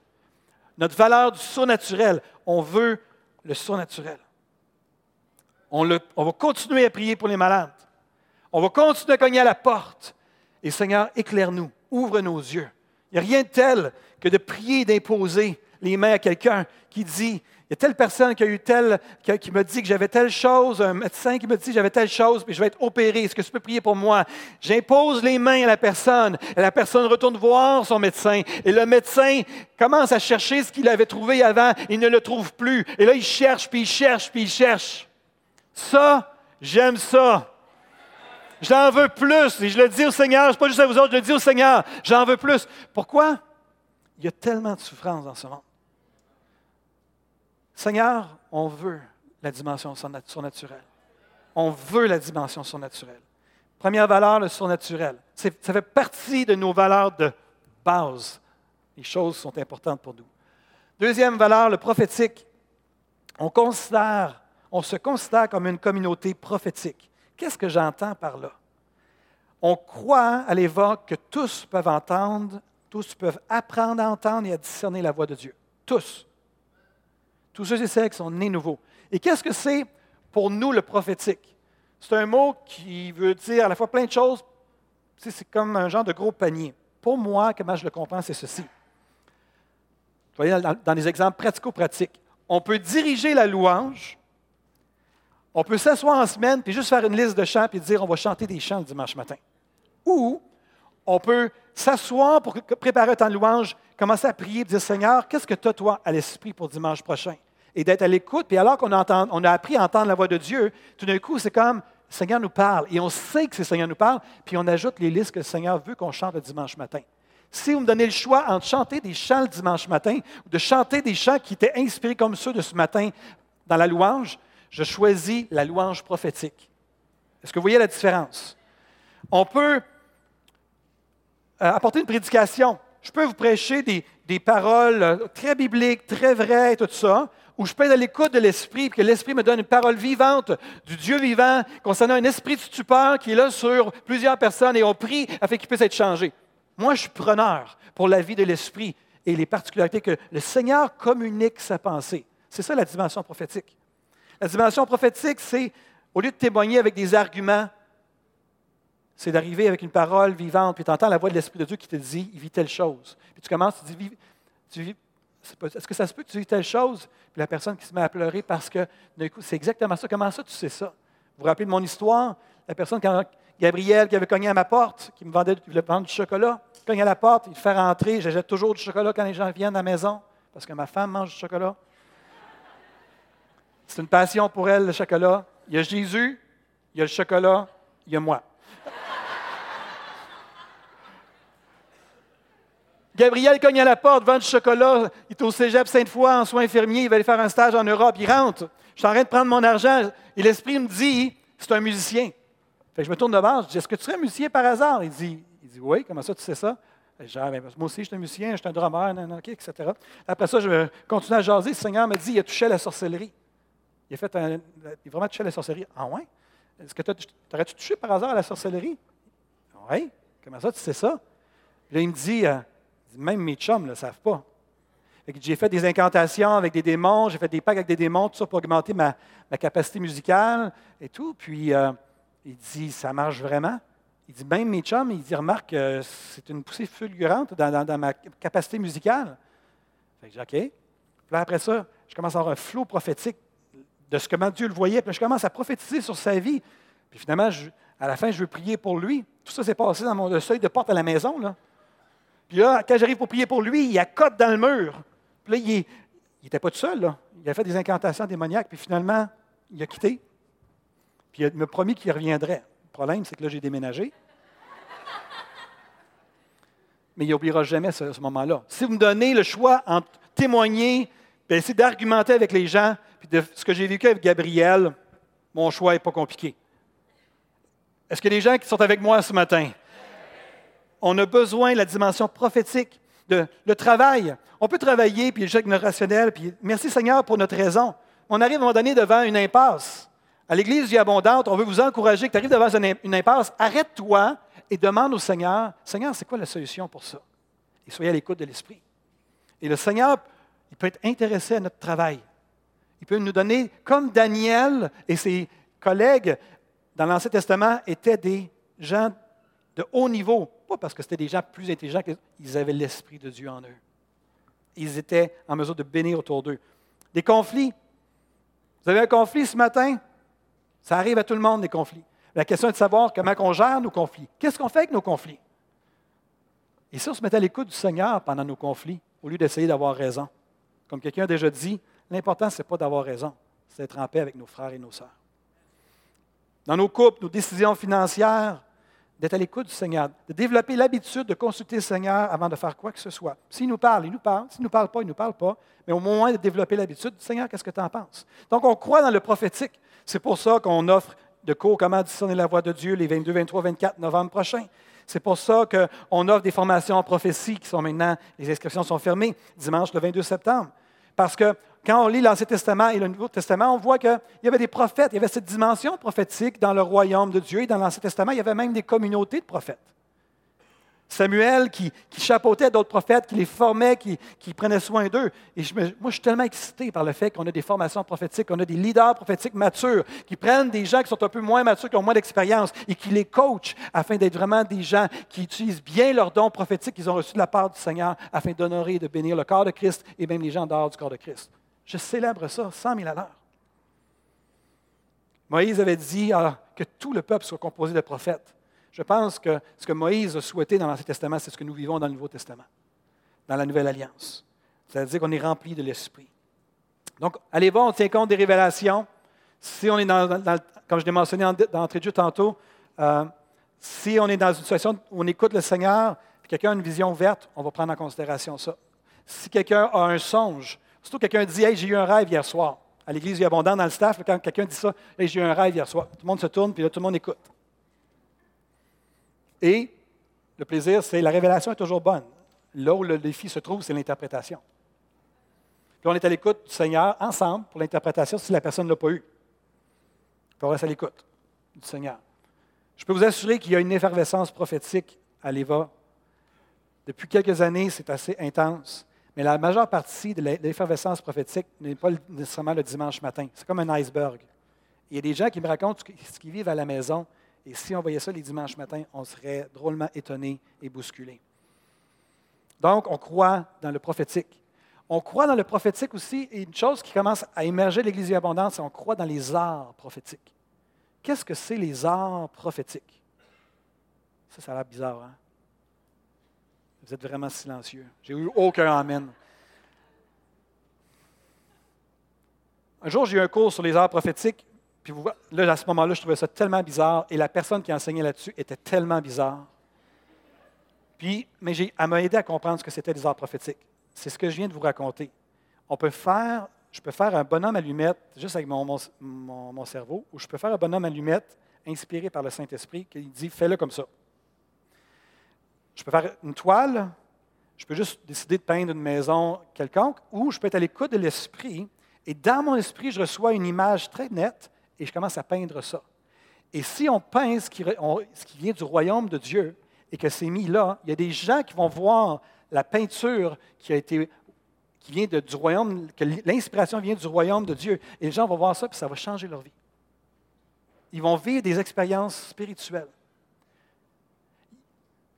Notre valeur du surnaturel, on veut le surnaturel. On, va continuer à prier pour les malades. On va continuer à cogner à la porte. Et Seigneur, éclaire-nous, ouvre nos yeux. Il n'y a rien de tel que de prier, d'imposer les mains à quelqu'un qui dit, y a telle personne qui a eu telle, qui, me dit que j'avais telle chose, un médecin qui me dit que j'avais telle chose, puis je vais être opéré. Est-ce que tu peux prier pour moi? J'impose les mains à la personne, et la personne retourne voir son médecin, et le médecin commence à chercher ce qu'il avait trouvé avant, il ne le trouve plus. Et là, il cherche, puis il cherche, puis il cherche. Ça, j'aime ça. J'en veux plus. Et je le dis au Seigneur, ce pas juste à vous autres, je le dis au Seigneur, j'en veux plus. Pourquoi? Il y a tellement de souffrance dans ce monde. Seigneur, on veut la dimension surnaturelle. On veut la dimension surnaturelle. Première valeur, le surnaturel. Ça fait partie de nos valeurs de base. Les choses sont importantes pour nous. Deuxième valeur, le prophétique. On, considère, on se considère comme une communauté prophétique. Qu'est-ce que j'entends par là? On croit à l'évoque que tous peuvent entendre, tous peuvent apprendre à entendre et à discerner la voix de Dieu. Tous. Tous ceux et celles qui sont nés nouveaux. Et qu'est-ce que c'est pour nous le prophétique? C'est un mot qui veut dire à la fois plein de choses. C'est comme un genre de gros panier. Pour moi, comment je le comprends, c'est ceci. Vous voyez, dans des exemples pratico-pratiques, on peut diriger la louange, on peut s'asseoir en semaine puis juste faire une liste de chants puis dire on va chanter des chants le dimanche matin. Ou on peut s'asseoir pour préparer un temps de louange, commencer à prier et dire Seigneur, qu'est-ce que tu as, toi, à l'esprit pour dimanche prochain? Et d'être à l'écoute. Puis alors qu'on on a appris à entendre la voix de Dieu, tout d'un coup, c'est comme le Seigneur nous parle. Et on sait que le Seigneur nous parle, puis on ajoute les listes que le Seigneur veut qu'on chante le dimanche matin. Si vous me donnez le choix entre chanter des chants le dimanche matin ou de chanter des chants qui étaient inspirés comme ceux de ce matin dans la louange, je choisis la louange prophétique. Est-ce que vous voyez la différence? On peut euh, apporter une prédication. Je peux vous prêcher des, des paroles euh, très bibliques, très vraies, tout ça, où je peux à l'écoute de l'Esprit, que l'Esprit me donne une parole vivante du Dieu vivant concernant un esprit de stupeur qui est là sur plusieurs personnes et on prie afin qu'il puisse être changé. Moi, je suis preneur pour la vie de l'Esprit et les particularités que le Seigneur communique sa pensée. C'est ça la dimension prophétique. La dimension prophétique, c'est, au lieu de témoigner avec des arguments, c'est d'arriver avec une parole vivante, puis tu entends la voix de l'Esprit de Dieu qui te dit, il vit telle chose. Puis tu commences, tu dis, tu vis, est-ce que ça se peut que tu dis telle chose? Puis la personne qui se met à pleurer parce que, c'est exactement ça. Comment ça, tu sais ça? Vous vous rappelez de mon histoire? La personne, quand Gabriel, qui avait cogné à ma porte, qui me vendait voulait vendre du chocolat, cogne à la porte, il fait rentrer. J'achète toujours du chocolat quand les gens viennent à la maison, parce que ma femme mange du chocolat. C'est une passion pour elle, le chocolat. Il y a Jésus, il y a le chocolat, il y a moi. Gabriel cogne à la porte, vend du chocolat. Il est au cégep Sainte-Foy en soins infirmiers. Il va aller faire un stage en Europe. Il rentre. Je suis en train de prendre mon argent. Et l'esprit me dit c'est un musicien. Je me tourne devant. Je dis est-ce que tu serais musicien par hasard? Il dit, il dit oui, comment ça tu sais ça? Je ben, moi aussi, je suis un musicien, je suis un drummer, etc. Après ça, je continue à jaser. Le Seigneur me dit il a touché à la sorcellerie. Il a, fait un, il a vraiment touché à la sorcellerie. Ah ouais? Est-ce que tu aurais-tu touché par hasard à la sorcellerie? Oui. Comment ça, tu sais ça? Là, il me dit euh, même mes chums ne le savent pas. J'ai fait des incantations avec des démons, j'ai fait des packs avec des démons, tout ça pour augmenter ma, capacité musicale et tout. Puis euh, il dit, ça marche vraiment? Il dit, même mes chums, il dit, remarque, c'est une poussée fulgurante dans, ma capacité musicale. Fait que OK. Puis après ça, je commence à avoir un flot prophétique de ce comment Dieu le voyait. Puis je commence à prophétiser sur sa vie. Puis finalement, à la fin, je veux prier pour lui. Tout ça s'est passé dans mon seuil de porte à la maison. Puis là, quand j'arrive pour prier pour lui, il accote dans le mur. Puis là, il n'était pas tout seul. Là. Il a fait des incantations démoniaques, puis finalement, il a quitté. Puis il m'a promis qu'il reviendrait. Le problème, c'est que là, j'ai déménagé. Mais il n'oubliera jamais ce, ce moment-là. Si vous me donnez le choix entre témoigner, puis essayer d'argumenter avec les gens, puis de ce que j'ai vécu avec Gabriel, mon choix n'est pas compliqué. Est-ce a des gens qui sont avec moi ce matin? On a besoin de la dimension prophétique. de, le travail. On peut travailler, puis l'échec rationnel, puis merci Seigneur pour notre raison. On arrive à un moment donné devant une impasse. À l'Église vie abondante, on veut vous encourager que tu arrives devant une impasse, arrête-toi et demande au Seigneur, Seigneur, c'est quoi la solution pour ça? Et soyez à l'écoute de l'Esprit. Et le Seigneur, il peut être intéressé à notre travail. Il peut nous donner, comme Daniel et ses collègues dans l'Ancien Testament étaient des gens de haut niveau, pas parce que c'était des gens plus intelligents qu'ils avaient l'Esprit de Dieu en eux. Ils étaient en mesure de bénir autour d'eux. Des conflits. Vous avez un conflit ce matin? Ça arrive à tout le monde, des conflits. La question est de savoir comment on gère nos conflits. Qu'est-ce qu'on fait avec nos conflits? Et si on se mettait à l'écoute du Seigneur pendant nos conflits, au lieu d'essayer d'avoir raison? Comme quelqu'un a déjà dit, l'important, ce n'est pas d'avoir raison, c'est d'être en paix avec nos frères et nos sœurs. Dans nos couples, nos décisions financières, d'être à l'écoute du Seigneur, de développer l'habitude de consulter le Seigneur avant de faire quoi que ce soit. S'il nous parle, il nous parle. S'il ne nous parle pas, il ne nous parle pas. Mais au moins de développer l'habitude, Seigneur, qu'est-ce que tu en penses? Donc, on croit dans le prophétique. C'est pour ça qu'on offre de cours Comment discerner la voix de Dieu les 22, 23, 24 novembre prochains. C'est pour ça qu'on offre des formations en prophétie qui sont maintenant, les inscriptions sont fermées, dimanche le 22 septembre. Parce que quand on lit l'Ancien Testament et le Nouveau Testament, on voit qu'il y avait des prophètes, il y avait cette dimension prophétique dans le royaume de Dieu. Et dans l'Ancien Testament, il y avait même des communautés de prophètes. Samuel qui, chapeautait d'autres prophètes, qui les formait, qui, prenait soin d'eux. Et moi, je suis tellement excité par le fait qu'on a des formations prophétiques, qu'on a des leaders prophétiques matures, qui prennent des gens qui sont un peu moins matures, qui ont moins d'expérience, et qui les coachent afin d'être vraiment des gens qui utilisent bien leurs dons prophétiques qu'ils ont reçus de la part du Seigneur afin d'honorer et de bénir le corps de Christ et même les gens dehors du corps de Christ. Je célèbre ça 100 000 à l'heure. Moïse avait dit ah, que tout le peuple soit composé de prophètes. Je pense que ce que Moïse a souhaité dans l'Ancien Testament, c'est ce que nous vivons dans le Nouveau Testament, dans la Nouvelle Alliance. C'est-à-dire qu'on est rempli de l'Esprit. Donc, allez voir, on tient compte des révélations. Si on est dans, comme je l'ai mentionné dans l'entrée de jeu tantôt, euh, si on est dans une situation où on écoute le Seigneur, puis quelqu'un a une vision verte, on va prendre en considération ça. Si quelqu'un a un songe, Surtout quelqu'un dit Hey, j'ai eu un rêve hier soir. À l'église, il y a abondant dans le staff, quand quelqu'un dit ça, hey, j'ai eu un rêve hier soir. Tout le monde se tourne, puis là, tout le monde écoute. Et le plaisir, c'est la révélation est toujours bonne. Là où le défi se trouve, c'est l'interprétation. Puis on est à l'écoute du Seigneur ensemble pour l'interprétation si la personne ne l'a pas eu. Puis on reste à l'écoute du Seigneur. Je peux vous assurer qu'il y a une effervescence prophétique à l'Éva. Depuis quelques années, c'est assez intense. Mais la majeure partie de l'effervescence prophétique n'est pas nécessairement le dimanche matin. C'est comme un iceberg. Il y a des gens qui me racontent ce qu'ils vivent à la maison. Et si on voyait ça les dimanches matins, on serait drôlement étonné et bousculé. Donc, on croit dans le prophétique. On croit dans le prophétique aussi, et une chose qui commence à émerger de l'Église abondante, c'est qu'on croit dans les arts prophétiques. Qu'est-ce que c'est les arts prophétiques? Ça, ça a l'air bizarre, hein? Vous êtes vraiment silencieux. J'ai eu aucun Amen. Un jour, j'ai eu un cours sur les arts prophétiques, puis là, à ce moment-là, je trouvais ça tellement bizarre, et la personne qui enseignait là-dessus était tellement bizarre. Puis, mais elle m'a aidé à comprendre ce que c'était les arts prophétiques. C'est ce que je viens de vous raconter. On peut faire, je peux faire un bonhomme allumette juste avec mon, mon, mon cerveau, ou je peux faire un bonhomme allumette inspiré par le Saint-Esprit qui dit fais-le comme ça. Je peux faire une toile, je peux juste décider de peindre une maison quelconque, ou je peux être à l'écoute de l'esprit, et dans mon esprit, je reçois une image très nette, et je commence à peindre ça. Et si on peint ce qui, vient du royaume de Dieu, et que c'est mis là, il y a des gens qui vont voir la peinture qui a vient du royaume, que l'inspiration vient du royaume de Dieu. Et les gens vont voir ça, puis ça va changer leur vie. Ils vont vivre des expériences spirituelles.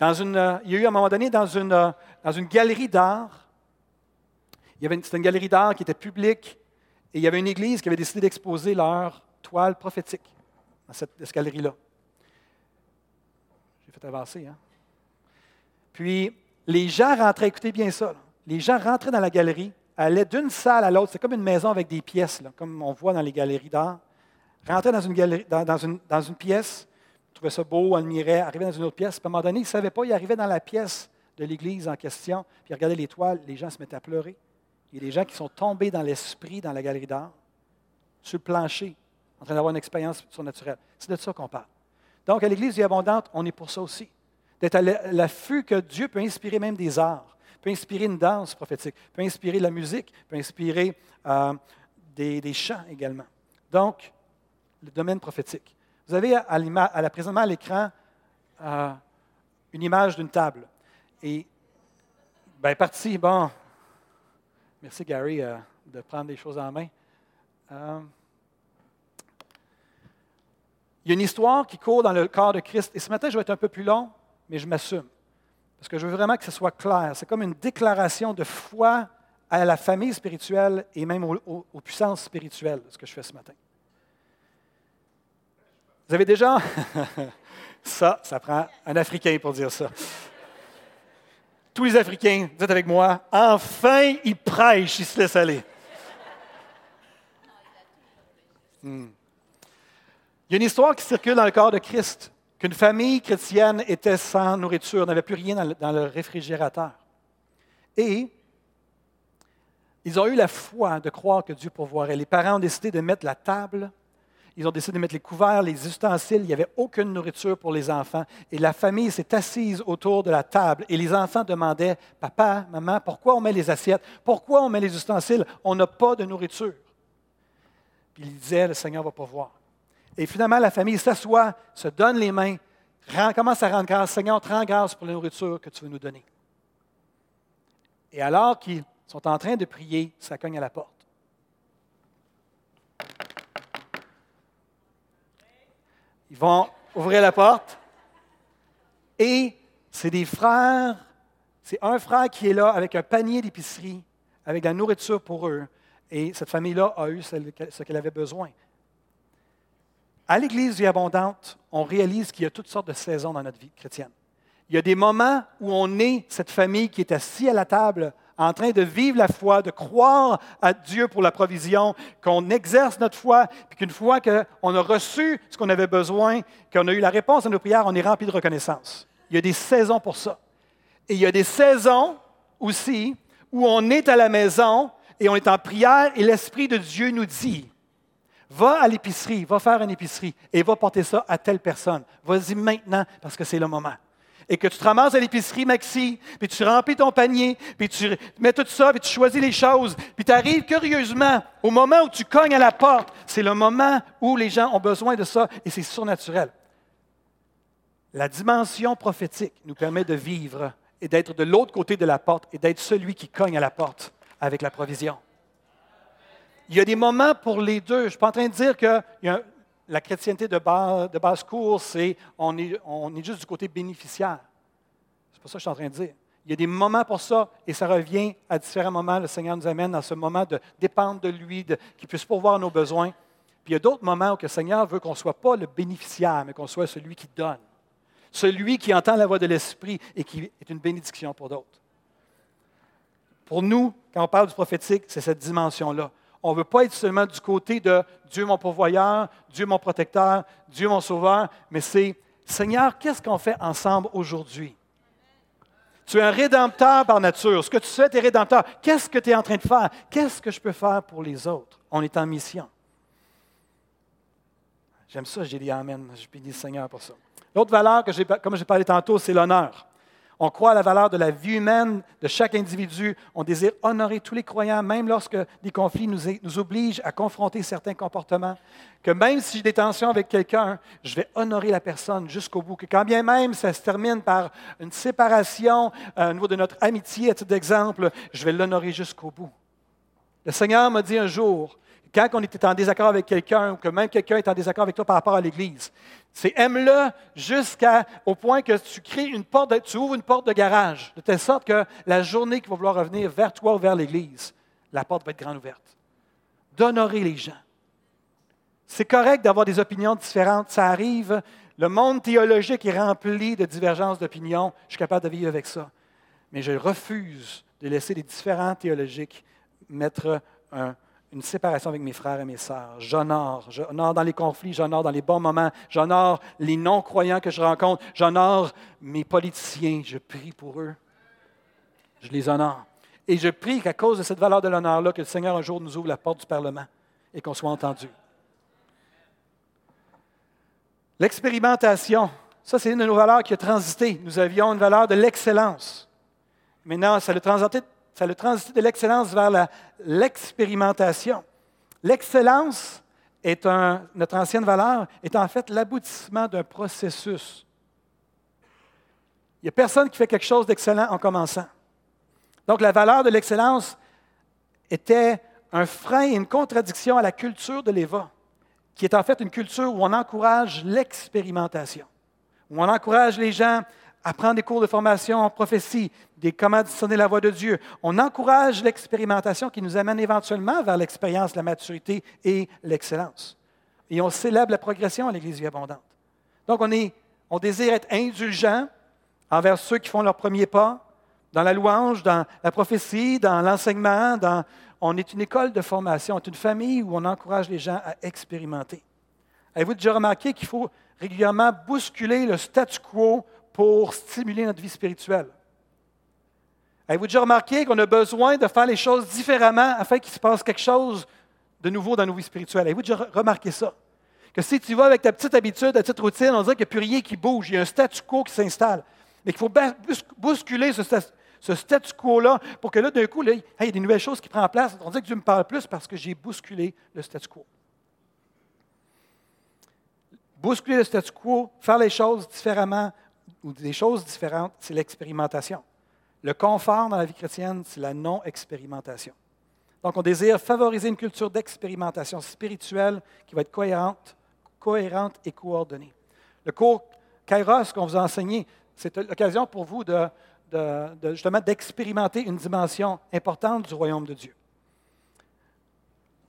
Euh, il y a eu à un moment donné dans une, euh, dans une galerie d'art, c'était une galerie d'art qui était publique, et il y avait une église qui avait décidé d'exposer leur toile prophétique dans cette, galerie-là. J'ai fait avancer, hein? Puis, les gens rentraient, écoutez bien ça, les gens rentraient dans la galerie, allaient d'une salle à l'autre, c'est comme une maison avec des pièces, comme on voit dans les galeries d'art, rentraient dans une, galerie, dans, une, dans une pièce, trouvait ça beau, admirait, arrivait dans une autre pièce. Puis à un moment donné, il ne savait pas, il arrivait dans la pièce de l'église en question, puis il regardait les toiles, les gens se mettaient à pleurer. Il y a des gens qui sont tombés dans l'esprit dans la galerie d'art, sur le plancher, en train d'avoir une expérience surnaturelle. C'est de ça qu'on parle. Donc, à l'Église vie abondante, on est pour ça aussi. D'être à l'affût que Dieu peut inspirer même des arts. peut inspirer une danse prophétique, peut inspirer la musique, peut inspirer euh, des, chants également. Donc, le domaine prophétique. Vous avez à, la, présentement à l'écran euh, une image d'une table. Et, bien, parti, bon, merci Gary euh, de prendre les choses en main. il y a une histoire qui court dans le corps de Christ. Et ce matin, je vais être un peu plus long, mais je m'assume. Parce que je veux vraiment que ce soit clair. C'est comme une déclaration de foi à la famille spirituelle et même aux, puissances spirituelles, ce que je fais ce matin. Vous avez déjà... ça, ça prend un Africain pour dire ça. Tous les Africains, vous êtes avec moi, enfin, ils prêchent, ils se laissent aller. Hmm. Il y a une histoire qui circule dans le corps de Christ qu'une famille chrétienne était sans nourriture, n'avait plus rien dans le, réfrigérateur. Et ils ont eu la foi de croire que Dieu pourvoirait. Les parents ont décidé de mettre la table, ils ont décidé de mettre les couverts, les ustensiles. Il n'y avait aucune nourriture pour les enfants. Et la famille s'est assise autour de la table. Et les enfants demandaient, Papa, maman, pourquoi on met les assiettes? Pourquoi on met les ustensiles? On n'a pas de nourriture. Puis ils disaient, le Seigneur va pourvoir. Et finalement, la famille s'assoit, se donne les mains, commence à rendre grâce. Seigneur, te rends grâce pour la nourriture que tu veux nous donner. Et alors qu'ils sont en train de prier, ça cogne à la porte. Ils vont ouvrir la porte et c'est des frères, c'est un frère qui est là avec un panier d'épicerie, avec de la nourriture pour eux. Et cette famille-là a eu ce qu'elle avait besoin. À l'Église vie abondante, on réalise qu'il y a toutes sortes de saisons dans notre vie chrétienne. Il y a des moments où on est cette famille qui est assise à la table en train de vivre la foi, de croire à Dieu pour la provision, qu'on exerce notre foi, puis qu'une fois qu'on a reçu ce qu'on avait besoin, qu'on a eu la réponse à nos prières, on est rempli de reconnaissance. Il y a des saisons pour ça. Et il y a des saisons aussi où on est à la maison et on est en prière et l'Esprit de Dieu nous dit, Va à l'épicerie, va faire une épicerie et va porter ça à telle personne. Vas-y maintenant parce que c'est le moment. Et que tu te ramasses à l'épicerie, Maxi, puis tu remplis ton panier, puis tu mets tout ça, puis tu choisis les choses, puis tu arrives curieusement au moment où tu cognes à la porte. C'est le moment où les gens ont besoin de ça et c'est surnaturel. La dimension prophétique nous permet de vivre et d'être de l'autre côté de la porte et d'être celui qui cogne à la porte avec la provision. Il y a des moments pour les deux. Je ne suis pas en train de dire que la chrétienté de base, de base course, c'est on est, juste du côté bénéficiaire. C'est pas ça que je suis en train de dire. Il y a des moments pour ça, et ça revient à différents moments. Le Seigneur nous amène dans ce moment de dépendre de lui, qu'il puisse pourvoir nos besoins. Puis il y a d'autres moments où le Seigneur veut qu'on ne soit pas le bénéficiaire, mais qu'on soit celui qui donne. Celui qui entend la voix de l'Esprit et qui est une bénédiction pour d'autres. Pour nous, quand on parle du prophétique, c'est cette dimension-là. On ne veut pas être seulement du côté de Dieu mon pourvoyeur, Dieu mon protecteur, Dieu mon sauveur, mais c'est Seigneur, qu'est-ce qu'on fait ensemble aujourd'hui? Tu es un rédempteur par nature. Ce que tu fais, tu es rédempteur. Qu'est-ce que tu es en train de faire? Qu'est-ce que je peux faire pour les autres? On est en mission. J'aime ça, j'ai dit Amen. Je bénis le Seigneur pour ça. L'autre valeur, comme j'ai parlé tantôt, c'est l'honneur. On croit à la valeur de la vie humaine de chaque individu. On désire honorer tous les croyants, même lorsque des conflits nous, obligent à confronter certains comportements. Que même si j'ai des tensions avec quelqu'un, je vais honorer la personne jusqu'au bout. Que quand bien même ça se termine par une séparation euh, au niveau de notre amitié, à titre d'exemple, je vais l'honorer jusqu'au bout. Le Seigneur m'a dit un jour, quand on était en désaccord avec quelqu'un, ou que même quelqu'un est en désaccord avec toi par rapport à l'Église, c'est aime-le jusqu'au point que tu crées une porte, tu ouvres une porte de garage, de telle sorte que la journée qui va vouloir revenir vers toi ou vers l'Église, la porte va être grande ouverte. D'honorer les gens. C'est correct d'avoir des opinions différentes, ça arrive. Le monde théologique est rempli de divergences d'opinions. Je suis capable de vivre avec ça. Mais je refuse de laisser les différents théologiques mettre un, une séparation avec mes frères et mes sœurs. J'honore. J'honore dans les conflits, j'honore dans les bons moments, j'honore les non-croyants que je rencontre, j'honore mes politiciens. Je prie pour eux. Je les honore. Et je prie qu'à cause de cette valeur de l'honneur-là, que le Seigneur un jour nous ouvre la porte du Parlement et qu'on soit entendu. L'expérimentation, ça c'est une de nos valeurs qui a transité. Nous avions une valeur de l'excellence. Maintenant, ça le transité, ça le transité de l'excellence vers l'expérimentation. L'excellence est un, notre ancienne valeur, est en fait l'aboutissement d'un processus. Il n'y a personne qui fait quelque chose d'excellent en commençant. Donc la valeur de l'excellence était un frein et une contradiction à la culture de l'Éva, qui est en fait une culture où on encourage l'expérimentation, où on encourage les gens à prendre des cours de formation en prophétie, des comment discerner la voix de Dieu. On encourage l'expérimentation qui nous amène éventuellement vers l'expérience, la maturité et l'excellence. Et on célèbre la progression à l'Église vie abondante. Donc, on, désire être indulgent envers ceux qui font leur premier pas dans la louange, dans la prophétie, dans l'enseignement. On est une école de formation, on est une famille où on encourage les gens à expérimenter. Avez-vous déjà remarqué qu'il faut régulièrement bousculer le statu quo pour stimuler notre vie spirituelle? Avez-vous déjà remarqué qu'on a besoin de faire les choses différemment afin qu'il se passe quelque chose de nouveau dans nos vies spirituelles? Avez-vous déjà remarqué ça? Que si tu vas avec ta petite habitude, ta petite routine, on dirait qu'il n'y a plus rien qui bouge, il y a un statu quo qui s'installe. Mais qu'il faut bousculer ce, statu quo-là pour que là, d'un coup, il y a des nouvelles choses qui prennent place. On dirait que Dieu me parle plus parce que j'ai bousculé le statu quo. Bousculer le statu quo, faire les choses différemment ou des choses différentes, c'est l'expérimentation. Le confort dans la vie chrétienne, c'est la non-expérimentation. Donc, on désire favoriser une culture d'expérimentation spirituelle qui va être cohérente, cohérente et coordonnée. Le cours Kairos qu'on vous a enseigné, c'est l'occasion pour vous d'expérimenter une dimension importante du royaume de Dieu.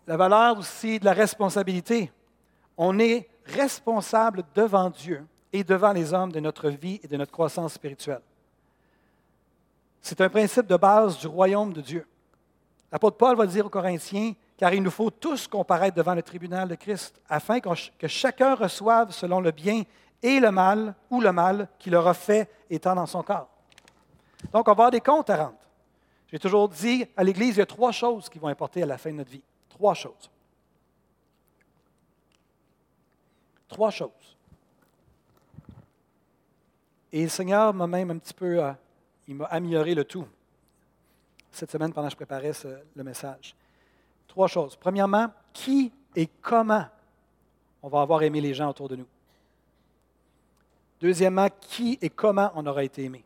La valeur aussi de la responsabilité. On est responsable devant Dieu et devant les hommes de notre vie et de notre croissance spirituelle. C'est un principe de base du royaume de Dieu. L'apôtre Paul va dire aux Corinthiens, car il nous faut tous comparaître devant le tribunal de Christ, afin que chacun reçoive selon le bien et le mal ou le mal qu'il aura fait étant dans son corps. Donc, on va avoir des comptes à rendre. J'ai toujours dit à l'Église, il y a trois choses qui vont importer à la fin de notre vie. Trois choses. Trois choses. Et le Seigneur m'a même un petit peu, euh, il m'a amélioré le tout cette semaine pendant que je préparais le message. Trois choses. Premièrement, qui et comment on va avoir aimé les gens autour de nous? Deuxièmement, qui et comment on aura été aimé?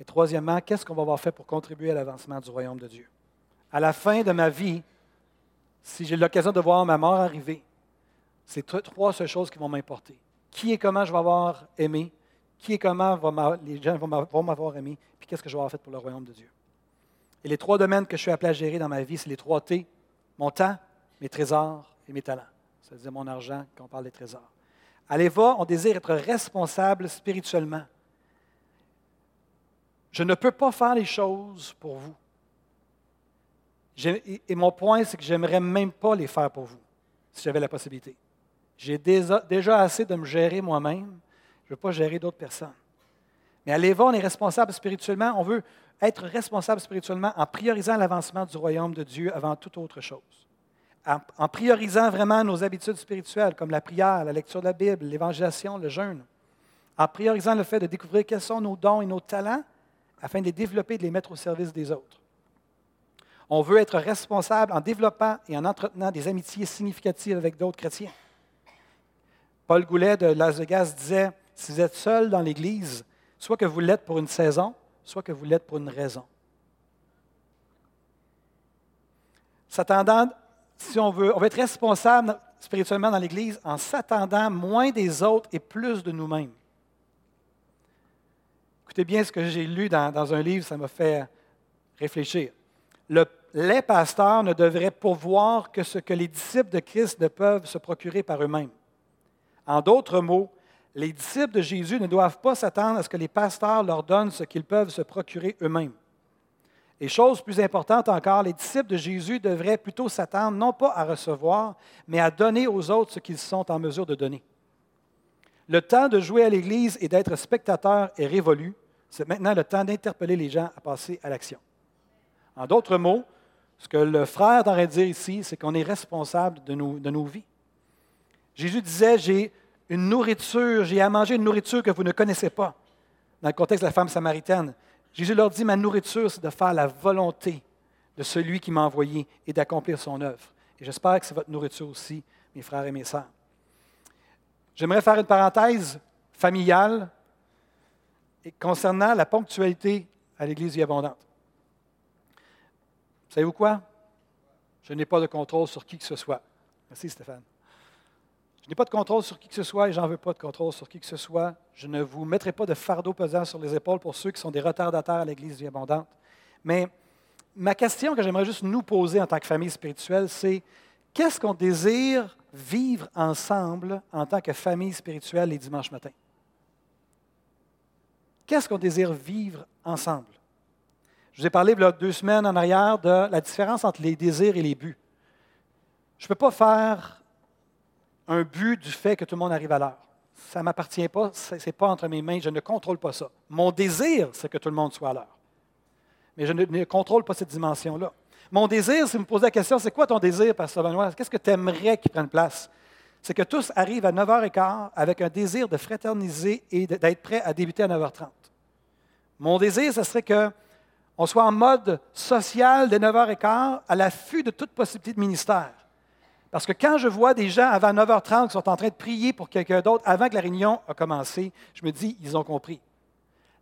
Et troisièmement, qu'est-ce qu'on va avoir fait pour contribuer à l'avancement du royaume de Dieu? À la fin de ma vie, si j'ai l'occasion de voir ma mort arriver, c'est trois seules choses qui vont m'importer. Qui et comment je vais avoir aimé, qui et comment les gens vont m'avoir aimé, puis qu'est-ce que je vais avoir fait pour le royaume de Dieu. Et les trois domaines que je suis appelé à gérer dans ma vie, c'est les trois T mon temps, mes trésors et mes talents. C'est-à-dire mon argent quand on parle des trésors. À l'Éva, on désire être responsable spirituellement. Je ne peux pas faire les choses pour vous. Et mon point, c'est que j'aimerais même pas les faire pour vous, si j'avais la possibilité. J'ai déjà, assez de me gérer moi-même. Je ne veux pas gérer d'autres personnes. Mais à l'Éva, on est responsable spirituellement. On veut être responsable spirituellement en priorisant l'avancement du royaume de Dieu avant toute autre chose en, priorisant vraiment nos habitudes spirituelles, comme la prière, la lecture de la Bible, l'évangélisation, le jeûne, en priorisant le fait de découvrir quels sont nos dons et nos talents, afin de les développer et de les mettre au service des autres. On veut être responsable en développant et en entretenant des amitiés significatives avec d'autres chrétiens. Paul Goulet de Las Vegas disait, si vous êtes seul dans l'Église, soit que vous l'êtes pour une saison, soit que vous l'êtes pour une raison. S'attendant si on veut, on va être responsable spirituellement dans l'Église en s'attendant moins des autres et plus de nous-mêmes. Écoutez bien ce que j'ai lu dans, un livre, ça m'a fait réfléchir. les pasteurs ne devraient pourvoir que ce que les disciples de Christ ne peuvent se procurer par eux-mêmes. En d'autres mots, les disciples de Jésus ne doivent pas s'attendre à ce que les pasteurs leur donnent ce qu'ils peuvent se procurer eux-mêmes. Et chose plus importante encore, les disciples de Jésus devraient plutôt s'attendre non pas à recevoir, mais à donner aux autres ce qu'ils sont en mesure de donner. Le temps de jouer à l'Église et d'être spectateur est révolu. C'est maintenant le temps d'interpeller les gens à passer à l'action. En d'autres mots, ce que le frère devrait dire ici, c'est qu'on est responsable de nos, de nos vies. Jésus disait, j'ai une nourriture, j'ai à manger une nourriture que vous ne connaissez pas, dans le contexte de la femme samaritaine. Jésus leur dit, ma nourriture, c'est de faire la volonté de celui qui m'a envoyé et d'accomplir son œuvre. Et j'espère que c'est votre nourriture aussi, mes frères et mes sœurs. J'aimerais faire une parenthèse familiale concernant la ponctualité à l'Église vie abondante. Savez-vous quoi? Je n'ai pas de contrôle sur qui que ce soit. Merci Stéphane. Je n'ai pas de contrôle sur qui que ce soit et j'en veux pas de contrôle sur qui que ce soit. Je ne vous mettrai pas de fardeau pesant sur les épaules pour ceux qui sont des retardataires à l'Église vie abondante. Mais ma question que j'aimerais juste nous poser en tant que famille spirituelle, c'est qu'est-ce qu'on désire vivre ensemble en tant que famille spirituelle les dimanches matins? Qu'est-ce qu'on désire vivre ensemble? Je vous ai parlé deux semaines en arrière de la différence entre les désirs et les buts. Je ne peux pas faire un but du fait que tout le monde arrive à l'heure. Ça ne m'appartient pas, ce n'est pas entre mes mains, je ne contrôle pas ça. Mon désir, c'est que tout le monde soit à l'heure. Mais je ne, contrôle pas cette dimension-là. Mon désir, si vous me posez la question, c'est quoi ton désir, Pasteur Benoît? Qu'est-ce que tu aimerais qu'il prenne place? C'est que tous arrivent à 9h15 avec un désir de fraterniser et d'être prêts à débuter à 9h30. Mon désir, ce serait qu'on soit en mode social dès 9h15 à l'affût de toute possibilité de ministère. Parce que quand je vois des gens avant 9h30 qui sont en train de prier pour quelqu'un d'autre avant que la réunion a commencé, je me dis, ils ont compris.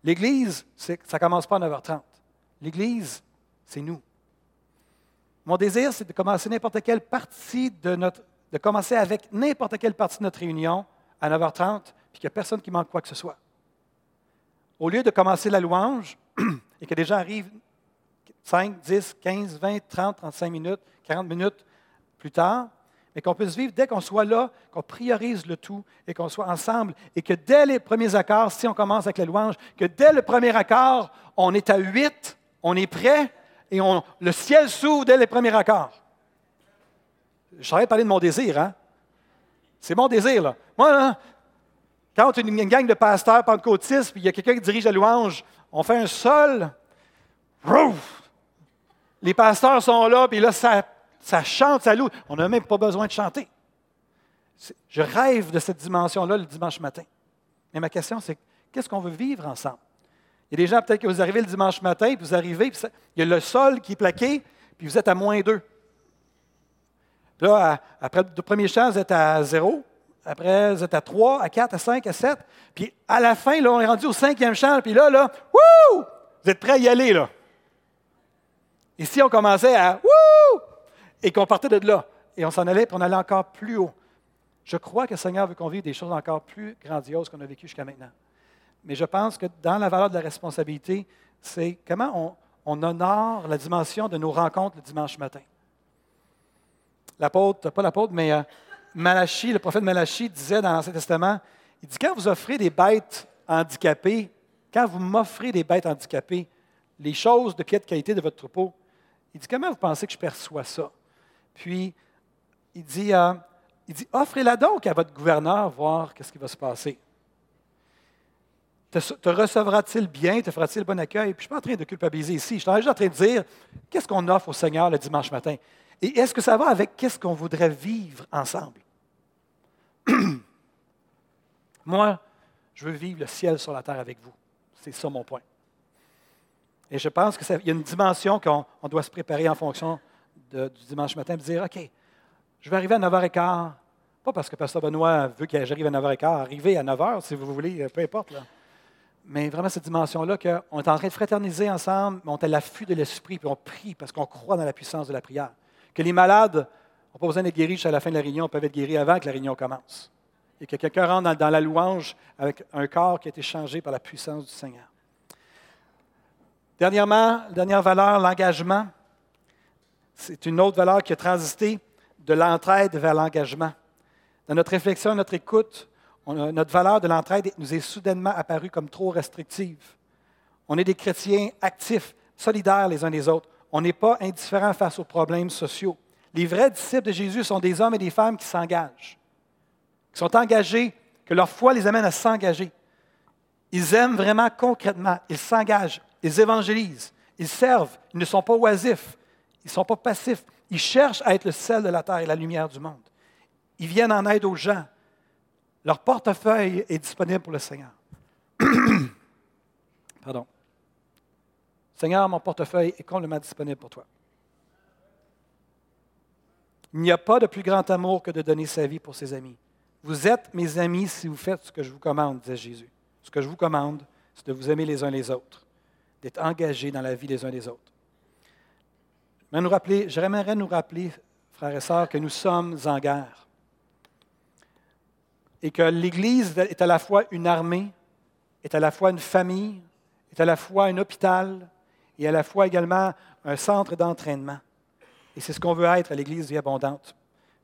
L'Église, ça ne commence pas à 9h30. L'Église, c'est nous. Mon désir, c'est de commencer n'importe quelle partie de notre, de commencer avec n'importe quelle partie de notre réunion à 9h30, puis qu'il n'y a personne qui manque quoi que ce soit. Au lieu de commencer la louange et que des gens arrivent 5, 10, 15, 20, 30, 35 minutes, 40 minutes plus tard, mais qu'on puisse vivre dès qu'on soit là, qu'on priorise le tout et qu'on soit ensemble. Et que dès les premiers accords, si on commence avec la louange, que dès le premier accord, on est à huit, on est prêt et le ciel s'ouvre dès les premiers accords. Je de parler de mon désir, hein? C'est mon désir, là. Moi, là, quand on est une gang de pasteurs pentecôtistes, puis il y a quelqu'un qui dirige la louange, on fait un sol. Les pasteurs sont là, puis là, ça ça chante, ça loue. On n'a même pas besoin de chanter. Je rêve de cette dimension-là le dimanche matin. Mais ma question, c'est qu'est-ce qu'on veut vivre ensemble? Il y a des gens, peut-être que vous arrivez le dimanche matin, puis vous arrivez, puis il y a le sol qui est plaqué, puis vous êtes à moins deux. Puis là, après le premier chant, vous êtes à zéro. Après, vous êtes à trois, à quatre, à cinq, à sept. Puis à la fin, là, on est rendu au cinquième chant, puis là, là, wouh! Vous êtes prêts à y aller, là. Et si on commençait à wouh! Et qu'on partait de là, et on s'en allait, puis on allait encore plus haut. Je crois que le Seigneur veut qu'on vive des choses encore plus grandioses qu'on a vécues jusqu'à maintenant. Mais je pense que dans la valeur de la responsabilité, c'est comment on, honore la dimension de nos rencontres le dimanche matin. L'apôtre, pas l'apôtre, mais euh, Malachi, le prophète Malachi disait dans l'Ancien Testament, il dit, quand vous offrez des bêtes handicapées, quand vous m'offrez des bêtes handicapées, les choses de pied de qualité de votre troupeau, il dit, comment vous pensez que je perçois ça? Puis, il dit, dit offrez-la donc à votre gouverneur, voir qu'est-ce qui va se passer. Te, recevra-t-il bien, te fera-t-il bon accueil? Puis, je ne suis pas en train de culpabiliser ici. Je suis juste en train de dire, qu'est-ce qu'on offre au Seigneur le dimanche matin? Et est-ce que ça va avec qu'est-ce qu'on voudrait vivre ensemble? Moi, je veux vivre le ciel sur la terre avec vous. C'est ça mon point. Et je pense qu'il y a une dimension qu'on doit se préparer en fonction du dimanche matin et dire OK, je vais arriver à 9h15. Pas parce que Pasteur Benoît veut que j'arrive à 9h15, arriver à 9h si vous voulez, peu importe. Mais vraiment cette dimension-là qu'on est en train de fraterniser ensemble, mais on est à l'affût de l'esprit, puis on prie parce qu'on croit dans la puissance de la prière. Que les malades n'ont pas besoin d'être guéris jusqu'à la fin de la réunion, peuvent être guéris avant que la réunion commence. Et que quelqu'un rentre dans, la louange avec un corps qui a été changé par la puissance du Seigneur. Dernièrement, dernière valeur, l'engagement. C'est une autre valeur qui a transité de l'entraide vers l'engagement. Dans notre réflexion, notre écoute, notre valeur de l'entraide nous est soudainement apparue comme trop restrictive. On est des chrétiens actifs, solidaires les uns les autres. On n'est pas indifférents face aux problèmes sociaux. Les vrais disciples de Jésus sont des hommes et des femmes qui s'engagent, qui sont engagés, que leur foi les amène à s'engager. Ils aiment vraiment concrètement, ils s'engagent, ils évangélisent, ils servent, ils ne sont pas oisifs, ils ne sont pas passifs. Ils cherchent à être le sel de la terre et la lumière du monde. Ils viennent en aide aux gens. Leur portefeuille est disponible pour le Seigneur. Pardon. Seigneur, mon portefeuille est complètement disponible pour toi. Il n'y a pas de plus grand amour que de donner sa vie pour ses amis. Vous êtes mes amis si vous faites ce que je vous commande, disait Jésus. Ce que je vous commande, c'est de vous aimer les uns les autres, d'être engagés dans la vie les uns des autres. J'aimerais nous rappeler, frères et sœurs, que nous sommes en guerre et que l'Église est à la fois une armée, est à la fois une famille, est à la fois un hôpital et à la fois également un centre d'entraînement. Et c'est ce qu'on veut être à l'Église vie abondante.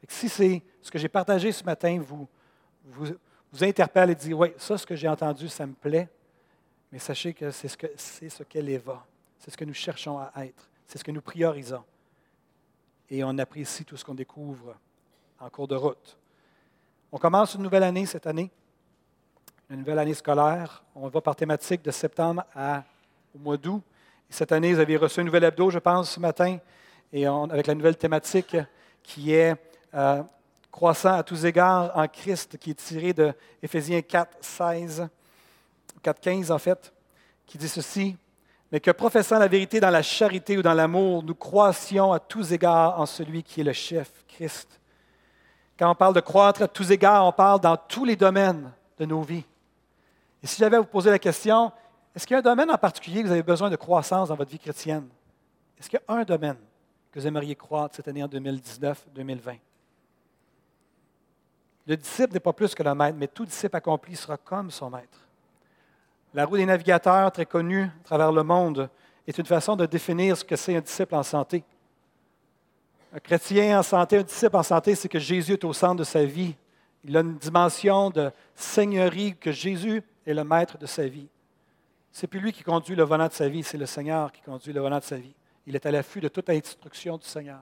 si c'est ce que j'ai partagé ce matin vous, vous, interpelle et dit Oui, ça, ce que j'ai entendu, ça me plaît, mais sachez que c'est ce qu'elle va. C'est ce que nous cherchons à être. C'est ce que nous priorisons. Et on apprécie tout ce qu'on découvre en cours de route. On commence une nouvelle année cette année, une nouvelle année scolaire. On va par thématique de septembre à, au mois d'août. Cette année, vous avez reçu un nouvel hebdo, je pense, ce matin, et avec la nouvelle thématique qui est euh, croissant à tous égards en Christ, qui est tirée de Éphésiens 4, 16, 4, 15 en fait, qui dit ceci mais que professant la vérité dans la charité ou dans l'amour, nous croissions à tous égards en celui qui est le chef, Christ. Quand on parle de croître à tous égards, on parle dans tous les domaines de nos vies. Et si j'avais à vous poser la question, est-ce qu'il y a un domaine en particulier que vous avez besoin de croissance dans votre vie chrétienne? Est-ce qu'il y a un domaine que vous aimeriez croître cette année en 2019-2020? Le disciple n'est pas plus que le maître, mais tout disciple accompli sera comme son maître. La roue des navigateurs, très connue à travers le monde, est une façon de définir ce que c'est un disciple en santé. Un chrétien en santé, un disciple en santé, c'est que Jésus est au centre de sa vie. Il a une dimension de seigneurie, que Jésus est le maître de sa vie. C'est plus lui qui conduit le volant de sa vie, c'est le Seigneur qui conduit le volant de sa vie. Il est à l'affût de toute instruction du Seigneur.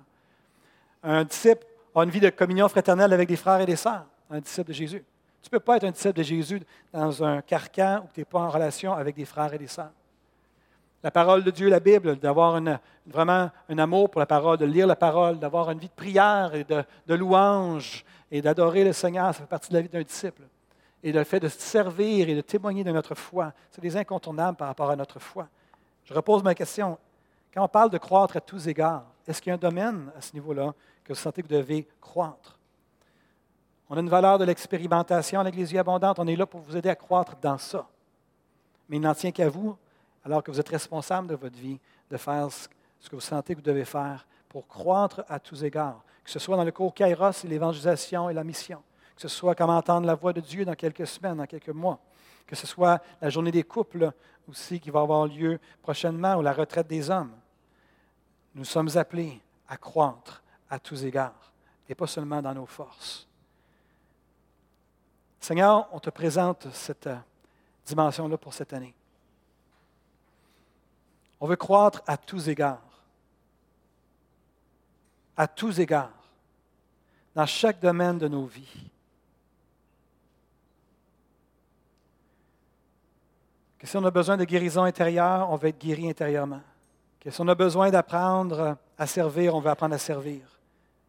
Un disciple a une vie de communion fraternelle avec des frères et des sœurs, un disciple de Jésus. Tu ne peux pas être un disciple de Jésus dans un carcan où tu n'es pas en relation avec des frères et des sœurs. La parole de Dieu, la Bible, d'avoir vraiment un amour pour la parole, de lire la parole, d'avoir une vie de prière et de, louange et d'adorer le Seigneur, ça fait partie de la vie d'un disciple. Et le fait de se servir et de témoigner de notre foi, c'est des incontournables par rapport à notre foi. Je repose ma question. Quand on parle de croître à tous égards, est-ce qu'il y a un domaine à ce niveau-là que vous sentez que vous devez croître? On a une valeur de l'expérimentation à l'Église abondante. On est là pour vous aider à croître dans ça. Mais il n'en tient qu'à vous, alors que vous êtes responsable de votre vie, de faire ce que vous sentez que vous devez faire pour croître à tous égards. Que ce soit dans le cours Kairos et l'évangélisation et la mission. Que ce soit comme entendre la voix de Dieu dans quelques semaines, dans quelques mois. Que ce soit la journée des couples aussi qui va avoir lieu prochainement ou la retraite des hommes. Nous sommes appelés à croître à tous égards et pas seulement dans nos forces. Seigneur, on te présente cette euh, dimension-là pour cette année. On veut croître à tous égards. À tous égards. Dans chaque domaine de nos vies. Que si on a besoin de guérison intérieure, on va être guéri intérieurement. Que si on a besoin d'apprendre à servir, on va apprendre à servir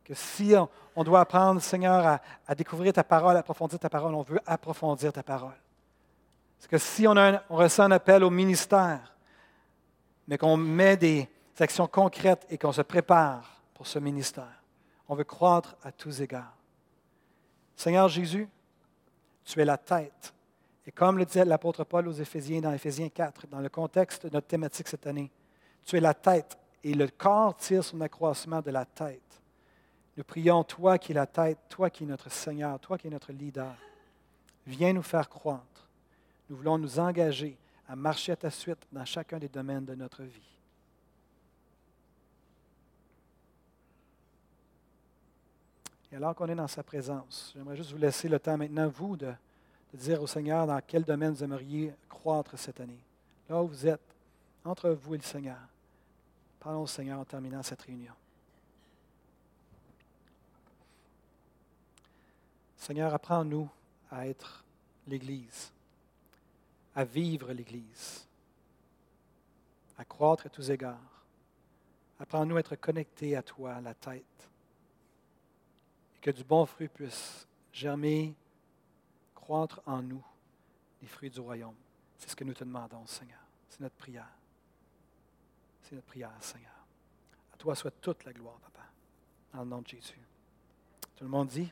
que si on, doit apprendre, Seigneur, à, découvrir ta parole, à approfondir ta parole, on veut approfondir ta parole. Parce que si on, ressent un appel au ministère, mais qu'on met des actions concrètes et qu'on se prépare pour ce ministère, on veut croître à tous égards. Seigneur Jésus, tu es la tête. Et comme le disait l'apôtre Paul aux Éphésiens dans Éphésiens 4, dans le contexte de notre thématique cette année, tu es la tête et le corps tire son accroissement de la tête. Nous prions, toi qui es la tête, toi qui es notre Seigneur, toi qui es notre leader. Viens nous faire croître. Nous voulons nous engager à marcher à ta suite dans chacun des domaines de notre vie. Et alors qu'on est dans sa présence, j'aimerais juste vous laisser le temps maintenant, vous, de, dire au Seigneur dans quel domaine vous aimeriez croître cette année. Là où vous êtes, entre vous et le Seigneur. Parlons au Seigneur en terminant cette réunion. Seigneur, apprends-nous à être l'Église, à vivre l'Église, à croître à tous égards. Apprends-nous à être connectés à toi, à la tête, et que du bon fruit puisse germer, croître en nous, les fruits du royaume. C'est ce que nous te demandons, Seigneur. C'est notre prière. C'est notre prière, Seigneur. À toi soit toute la gloire, Papa. Dans le nom de Jésus. Tout le monde dit?